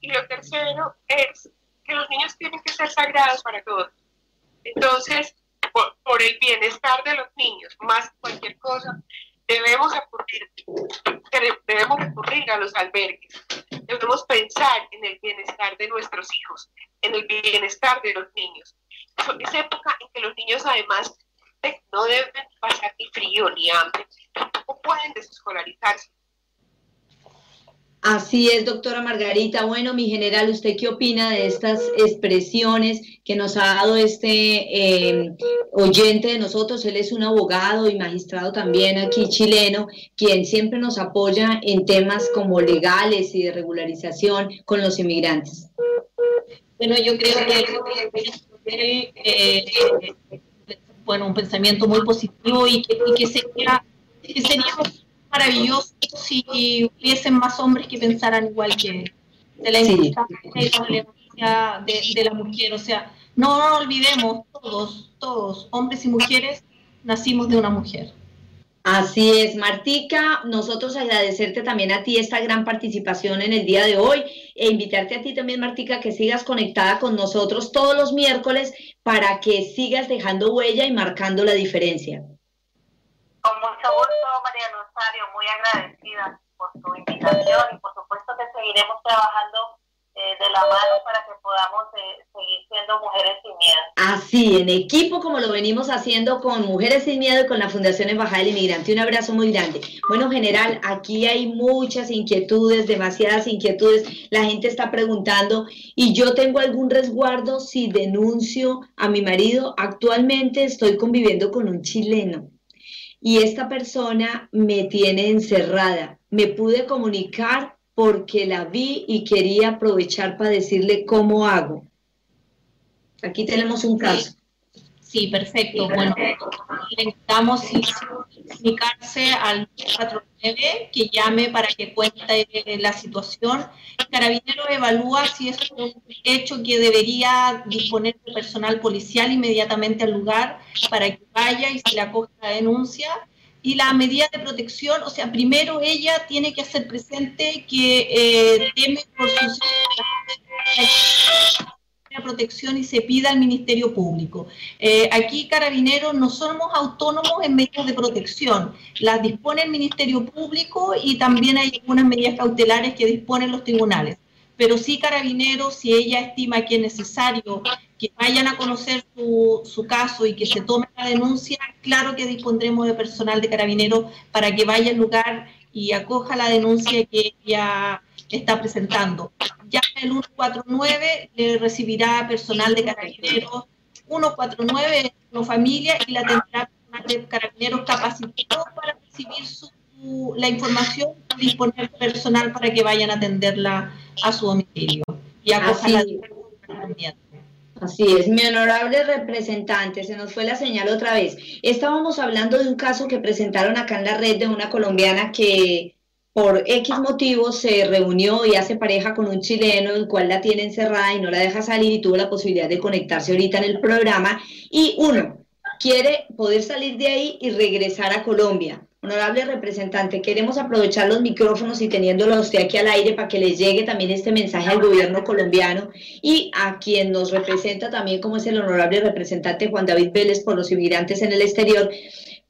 Y lo tercero es que los niños tienen que ser sagrados para todos. Entonces, por, el bienestar de los niños, más cualquier cosa, debemos acudir, debemos recurrir a los albergues. Debemos pensar en el bienestar de nuestros hijos, en el bienestar de los niños. Es época en que los niños además no deben pasar ni frío ni hambre, tampoco pueden desescolarizarse. Así es, doctora Margarita. Bueno, mi general, ¿usted qué opina de estas expresiones que nos ha dado este eh, oyente de nosotros? Él es un abogado y magistrado también aquí chileno, quien siempre nos apoya en temas como legales y de regularización con los inmigrantes. Bueno, yo creo que eh, bueno, un pensamiento muy positivo y que, y que sería maravilloso si hubiesen más hombres que pensaran igual que de la importancia de, la mujer. O sea, no, no olvidemos, todos, todos, hombres y mujeres, nacimos de una mujer. Así es, Martica, nosotros agradecerte también a ti esta gran participación en el día de hoy e invitarte a ti también, Martica, que sigas conectada con nosotros todos los miércoles para que sigas dejando huella y marcando la diferencia. Con mucho gusto, María Muy agradecida por tu invitación y por supuesto que seguiremos trabajando eh, de la mano para que podamos eh, seguir siendo mujeres sin miedo. Así, en equipo como lo venimos haciendo con Mujeres sin Miedo y con la Fundación Embajada del Inmigrante. Un abrazo muy grande. Bueno, general, aquí hay muchas inquietudes, demasiadas inquietudes. La gente está preguntando y yo tengo algún resguardo si denuncio a mi marido. Actualmente estoy conviviendo con un chileno y esta persona me tiene encerrada. Me pude comunicar porque la vi y quería aprovechar para decirle cómo hago. Aquí tenemos un caso. Sí, perfecto. Bueno, intentamos comunicarse al 49 que llame para que cuente la situación. Carabinero evalúa si es un hecho que debería disponer de personal policial inmediatamente al lugar para que vaya y se le acoja la denuncia y la medida de protección, o sea, primero ella tiene que hacer presente que eh, teme por su protección y se pida al Ministerio Público. Eh, aquí, Carabineros, no somos autónomos en medidas de protección. Las dispone el Ministerio Público y también hay algunas medidas cautelares que disponen los tribunales. Pero sí, Carabineros, si ella estima que es necesario que vayan a conocer su, su, caso y que se tome la denuncia, claro que dispondremos de personal de carabineros para que vaya al lugar y acoja la denuncia que ella está presentando. El 149 le recibirá personal de carabineros, 149 es una familia y la tendrá personal de carabineros capacitado para recibir su, la información y disponer personal para que vayan a atenderla a su domicilio. Y acoja la denuncia Así es, mi honorable representante, se nos fue la señal otra vez. Estábamos hablando de un caso que presentaron acá en la red de una colombiana que por X motivos se reunió y hace pareja con un chileno, el cual la tiene encerrada y no la deja salir y tuvo la posibilidad de conectarse ahorita en el programa. Y uno, quiere poder salir de ahí y regresar a Colombia. Honorable representante, queremos aprovechar los micrófonos y teniéndolo a usted aquí al aire para que les llegue también este mensaje al gobierno colombiano y a quien nos representa también, como es el honorable representante Juan David Vélez por los inmigrantes en el exterior,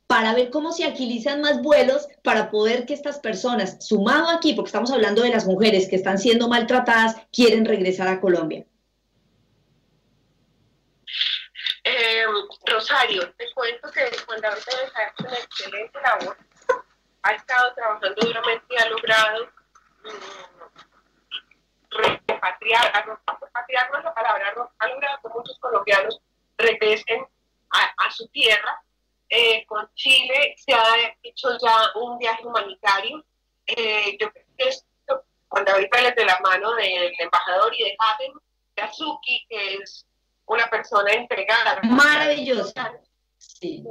para ver cómo se agilizan más vuelos para poder que estas personas, sumado aquí, porque estamos hablando de las mujeres que están siendo maltratadas, quieren regresar a Colombia. Eh, Rosario, te cuento que Juan David ha hecho una excelente labor, ha estado trabajando duramente y ha logrado mm, repatriar, repatriar no es la palabra, ha logrado que muchos colombianos regresen a, su tierra. Eh, con Chile se ha hecho ya un viaje humanitario. Eh, yo creo que esto, Juan David Pérez de la mano del embajador y de Haden Azuki, que es una persona entregada. Maravillosa. Sí.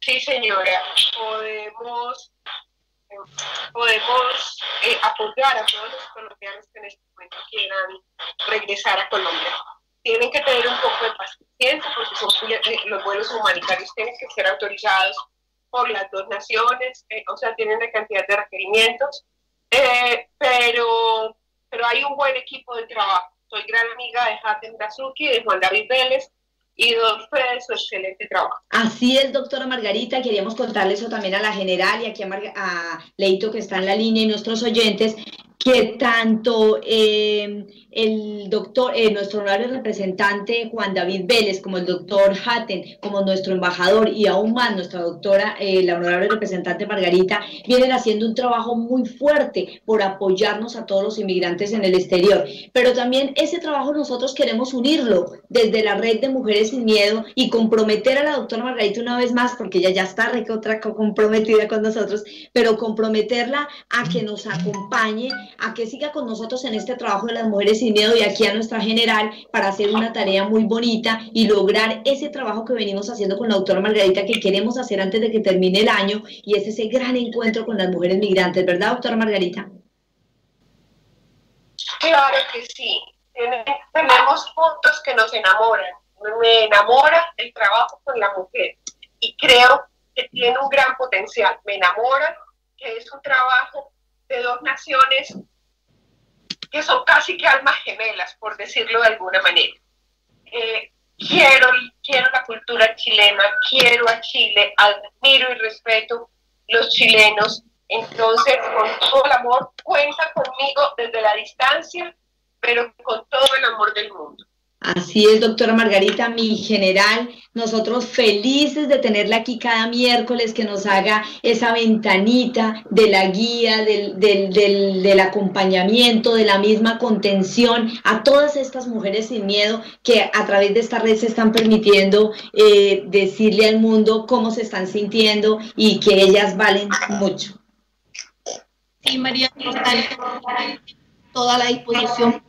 sí, señora. Podemos, podemos eh, apoyar a todos los colombianos que en este momento quieran regresar a Colombia. Tienen que tener un poco de paciencia porque son, eh, los vuelos humanitarios tienen que ser autorizados por las dos naciones, eh, o sea, tienen una cantidad de requerimientos, pero, pero hay un buen equipo de trabajo soy gran amiga de Hatem Dazuki, de Juan David Vélez y don Fede su excelente trabajo. Así es, doctora Margarita, queríamos contarle eso también a la general y aquí a, a Leito que está en la línea y nuestros oyentes, que tanto eh, el doctor, eh, nuestro honorario representante Juan David Vélez, como el doctor Hatten, como nuestro embajador y aún más nuestra doctora, eh, la honorable representante Margarita, vienen haciendo un trabajo muy fuerte por apoyarnos a todos los inmigrantes en el exterior. Pero también ese trabajo nosotros queremos unirlo desde la red de Mujeres sin Miedo y comprometer a la doctora Margarita una vez más, porque ella ya está otra comprometida con nosotros, pero comprometerla a que nos acompañe a que siga con nosotros en este trabajo de las mujeres sin miedo y aquí a nuestra general para hacer una tarea muy bonita y lograr ese trabajo que venimos haciendo con la doctora Margarita que queremos hacer antes de que termine el año y es ese gran encuentro con las mujeres migrantes, ¿verdad, doctora Margarita? Claro que sí. Tenemos puntos que nos enamoran. Me enamora el trabajo con la mujer y creo que tiene un gran potencial. Me enamora que es un trabajo de dos naciones que son casi que almas gemelas, por decirlo de alguna manera. Eh, quiero, quiero la cultura chilena, quiero a Chile, admiro y respeto los chilenos. Entonces, con todo el amor, cuenta conmigo desde la distancia, pero con todo el amor del mundo. Así es, doctora Margarita, mi general, nosotros felices de tenerla aquí cada miércoles, que nos haga esa ventanita de la guía, del, del, del, acompañamiento, de la misma contención a todas estas mujeres sin miedo que a través de esta red se están permitiendo eh, decirle al mundo cómo se están sintiendo y que ellas valen mucho. Sí, María, toda la disposición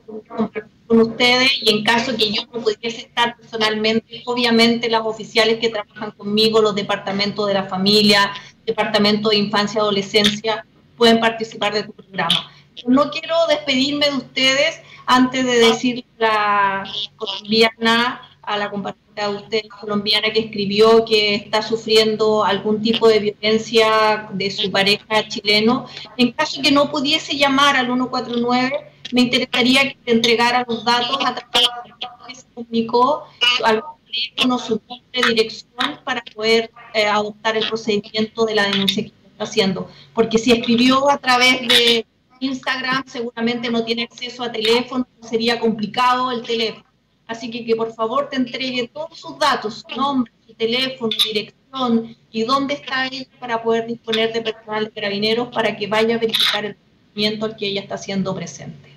con ustedes y en caso que yo no pudiese estar personalmente, obviamente las oficiales que trabajan conmigo, los departamentos de la familia, departamento de infancia y adolescencia, pueden participar de tu programa. No quiero despedirme de ustedes antes de decir la colombiana, a la compañera de ustedes colombiana que escribió que está sufriendo algún tipo de violencia de su pareja chileno. En caso que no pudiese llamar al 149, me interesaría que te entregara los datos a través de que se comunicó al teléfono, su nombre, dirección, para poder eh, adoptar el procedimiento de la denuncia que está haciendo. Porque si escribió a través de Instagram, seguramente no tiene acceso a teléfono, sería complicado el teléfono. Así que que por favor te entregue todos sus datos, su nombre, su teléfono, dirección y dónde está él para poder disponer de personal de carabineros para que vaya a verificar el procedimiento al que ella está siendo presente.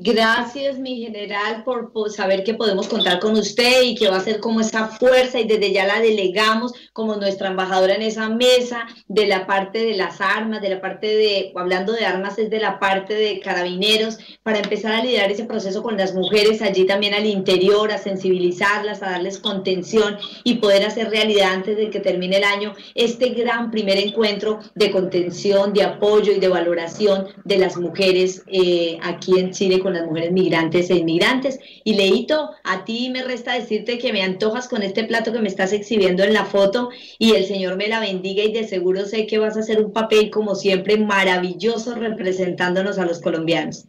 Gracias, mi general, por, saber que podemos contar con usted y que va a ser como esa fuerza y desde ya la delegamos como nuestra embajadora en esa mesa de la parte de las armas, de la parte de, hablando de armas, es de la parte de carabineros, para empezar a liderar ese proceso con las mujeres allí también al interior, a sensibilizarlas, a darles contención y poder hacer realidad antes de que termine el año este gran primer encuentro de contención, de apoyo y de valoración de las mujeres eh, aquí en Chile con las mujeres migrantes e inmigrantes. Y Leito, a ti me resta decirte que me antojas con este plato que me estás exhibiendo en la foto y el Señor me la bendiga y de seguro sé que vas a hacer un papel como siempre maravilloso representándonos a los colombianos.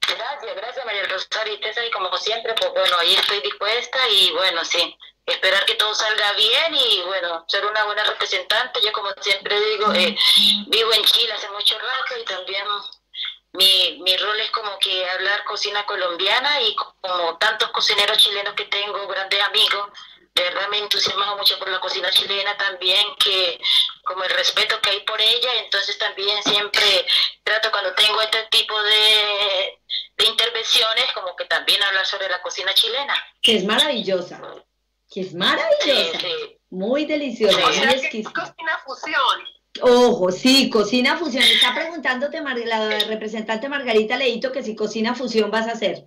Gracias, gracias María Rosario. Y como siempre, pues bueno, ahí estoy dispuesta y bueno, sí, esperar que todo salga bien y bueno, ser una buena representante. Yo como siempre digo, eh, vivo en Chile hace mucho rato y también mi, mi rol es como que hablar cocina colombiana y como tantos cocineros chilenos que tengo, grandes amigos, de verdad me he entusiasmado mucho por la cocina chilena también, que como el respeto que hay por ella, entonces también siempre trato cuando tengo este tipo de, intervenciones, como que también hablar sobre la cocina chilena. Que es maravillosa, que es maravillosa, muy deliciosa, cocina fusión. Ojo, sí, cocina fusión. Está preguntándote la representante Margarita Leito que si cocina fusión vas a hacer.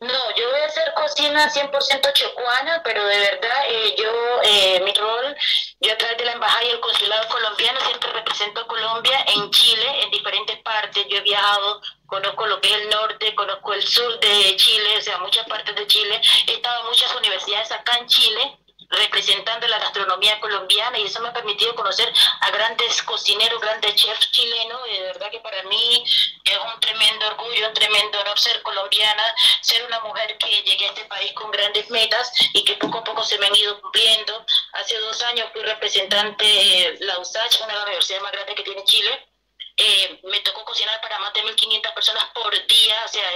No, yo voy a hacer cocina 100% chocuana, pero de verdad eh, yo, eh, mi rol, yo a través de la Embajada y el Consulado colombiano siempre represento a Colombia en Chile, en diferentes partes. Yo he viajado, conozco lo que es el norte, conozco el sur de Chile, o sea, muchas partes de Chile. He estado en muchas universidades acá en Chile representando la gastronomía colombiana y eso me ha permitido conocer a grandes cocineros, grandes chefs chilenos y de verdad que para mí es un tremendo orgullo, un tremendo honor ser colombiana, ser una mujer que llegué a este país con grandes metas y que poco a poco se me han ido cumpliendo. Hace dos años fui representante de la USACH, una de las universidades más grandes que tiene Chile. Eh, me tocó cocinar para más de 1.500 personas por día, o sea,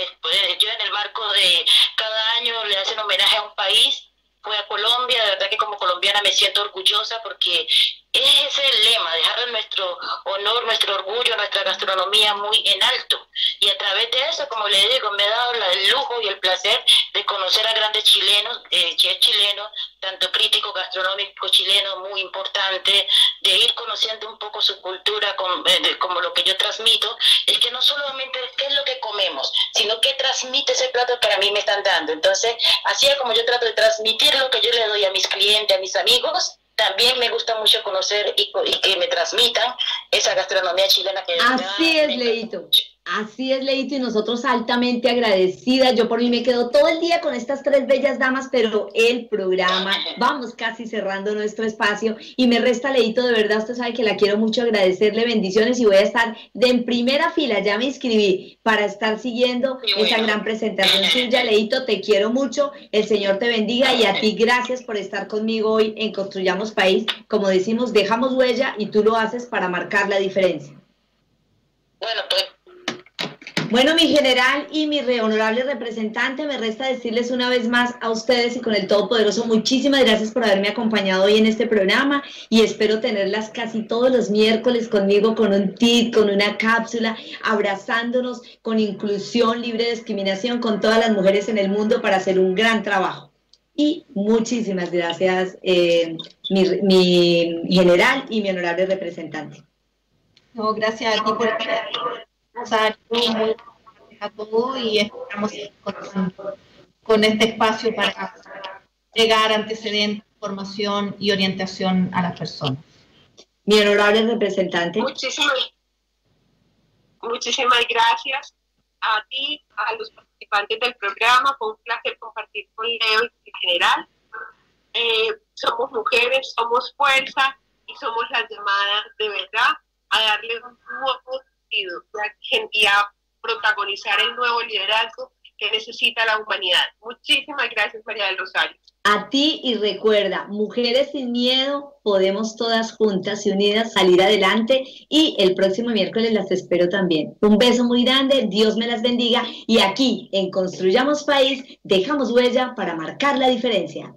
yo en el marco de cada año le hacen homenaje a un país fue a Colombia, de verdad que como colombiana me siento orgullosa porque ese es el lema, dejar nuestro honor, nuestro orgullo, nuestra gastronomía muy en alto. Y a través de eso, como le digo, me he dado el lujo y el placer de conocer a grandes chilenos, eh, chilenos, tanto críticos gastronómicos chilenos muy importantes, de ir conociendo un poco su cultura eh, como lo que yo transmito, es que no solamente qué es lo que comemos, sino qué transmite ese plato que a mí me están dando. Entonces, así es como yo trato de transmitir lo que yo le doy a mis clientes, a mis amigos, también me gusta mucho conocer y, que me transmitan esa gastronomía chilena que Así es, Leito. Así es, Leito, y nosotros altamente agradecidas. Yo por mí me quedo todo el día con estas tres bellas damas, pero el programa, vamos casi cerrando nuestro espacio. Y me resta, Leito, de verdad, usted sabe que la quiero mucho agradecerle bendiciones y voy a estar de en primera fila. Ya me inscribí para estar siguiendo esa gran presentación suya. Leito, te quiero mucho. El Señor te bendiga y a ti gracias por estar conmigo hoy en Construyamos País. Como decimos, dejamos huella y tú lo haces para marcar la diferencia. Bueno, pues bueno, mi general y mi honorable representante, me resta decirles una vez más a ustedes y con el Todopoderoso, muchísimas gracias por haberme acompañado hoy en este programa y espero tenerlas casi todos los miércoles conmigo con un tip, con una cápsula, abrazándonos con inclusión libre de discriminación con todas las mujeres en el mundo para hacer un gran trabajo. Y muchísimas gracias, eh, mi, general y mi honorable representante. No, gracias a ti por a todo y estamos con, este espacio para llegar antecedentes, formación y orientación a las personas. Mi honorable representante. Muchísimas, muchísimas gracias a ti, a los participantes del programa. Fue un placer compartir con Leo y en general. Eh, somos mujeres, somos fuerza y somos las llamadas de verdad a darle un nuevo y a protagonizar el nuevo liderazgo que necesita la humanidad. Muchísimas gracias, María del Rosario. A ti y recuerda, mujeres sin miedo, podemos todas juntas y unidas salir adelante y el próximo miércoles las espero también. Un beso muy grande, Dios me las bendiga y aquí en Construyamos País dejamos huella para marcar la diferencia.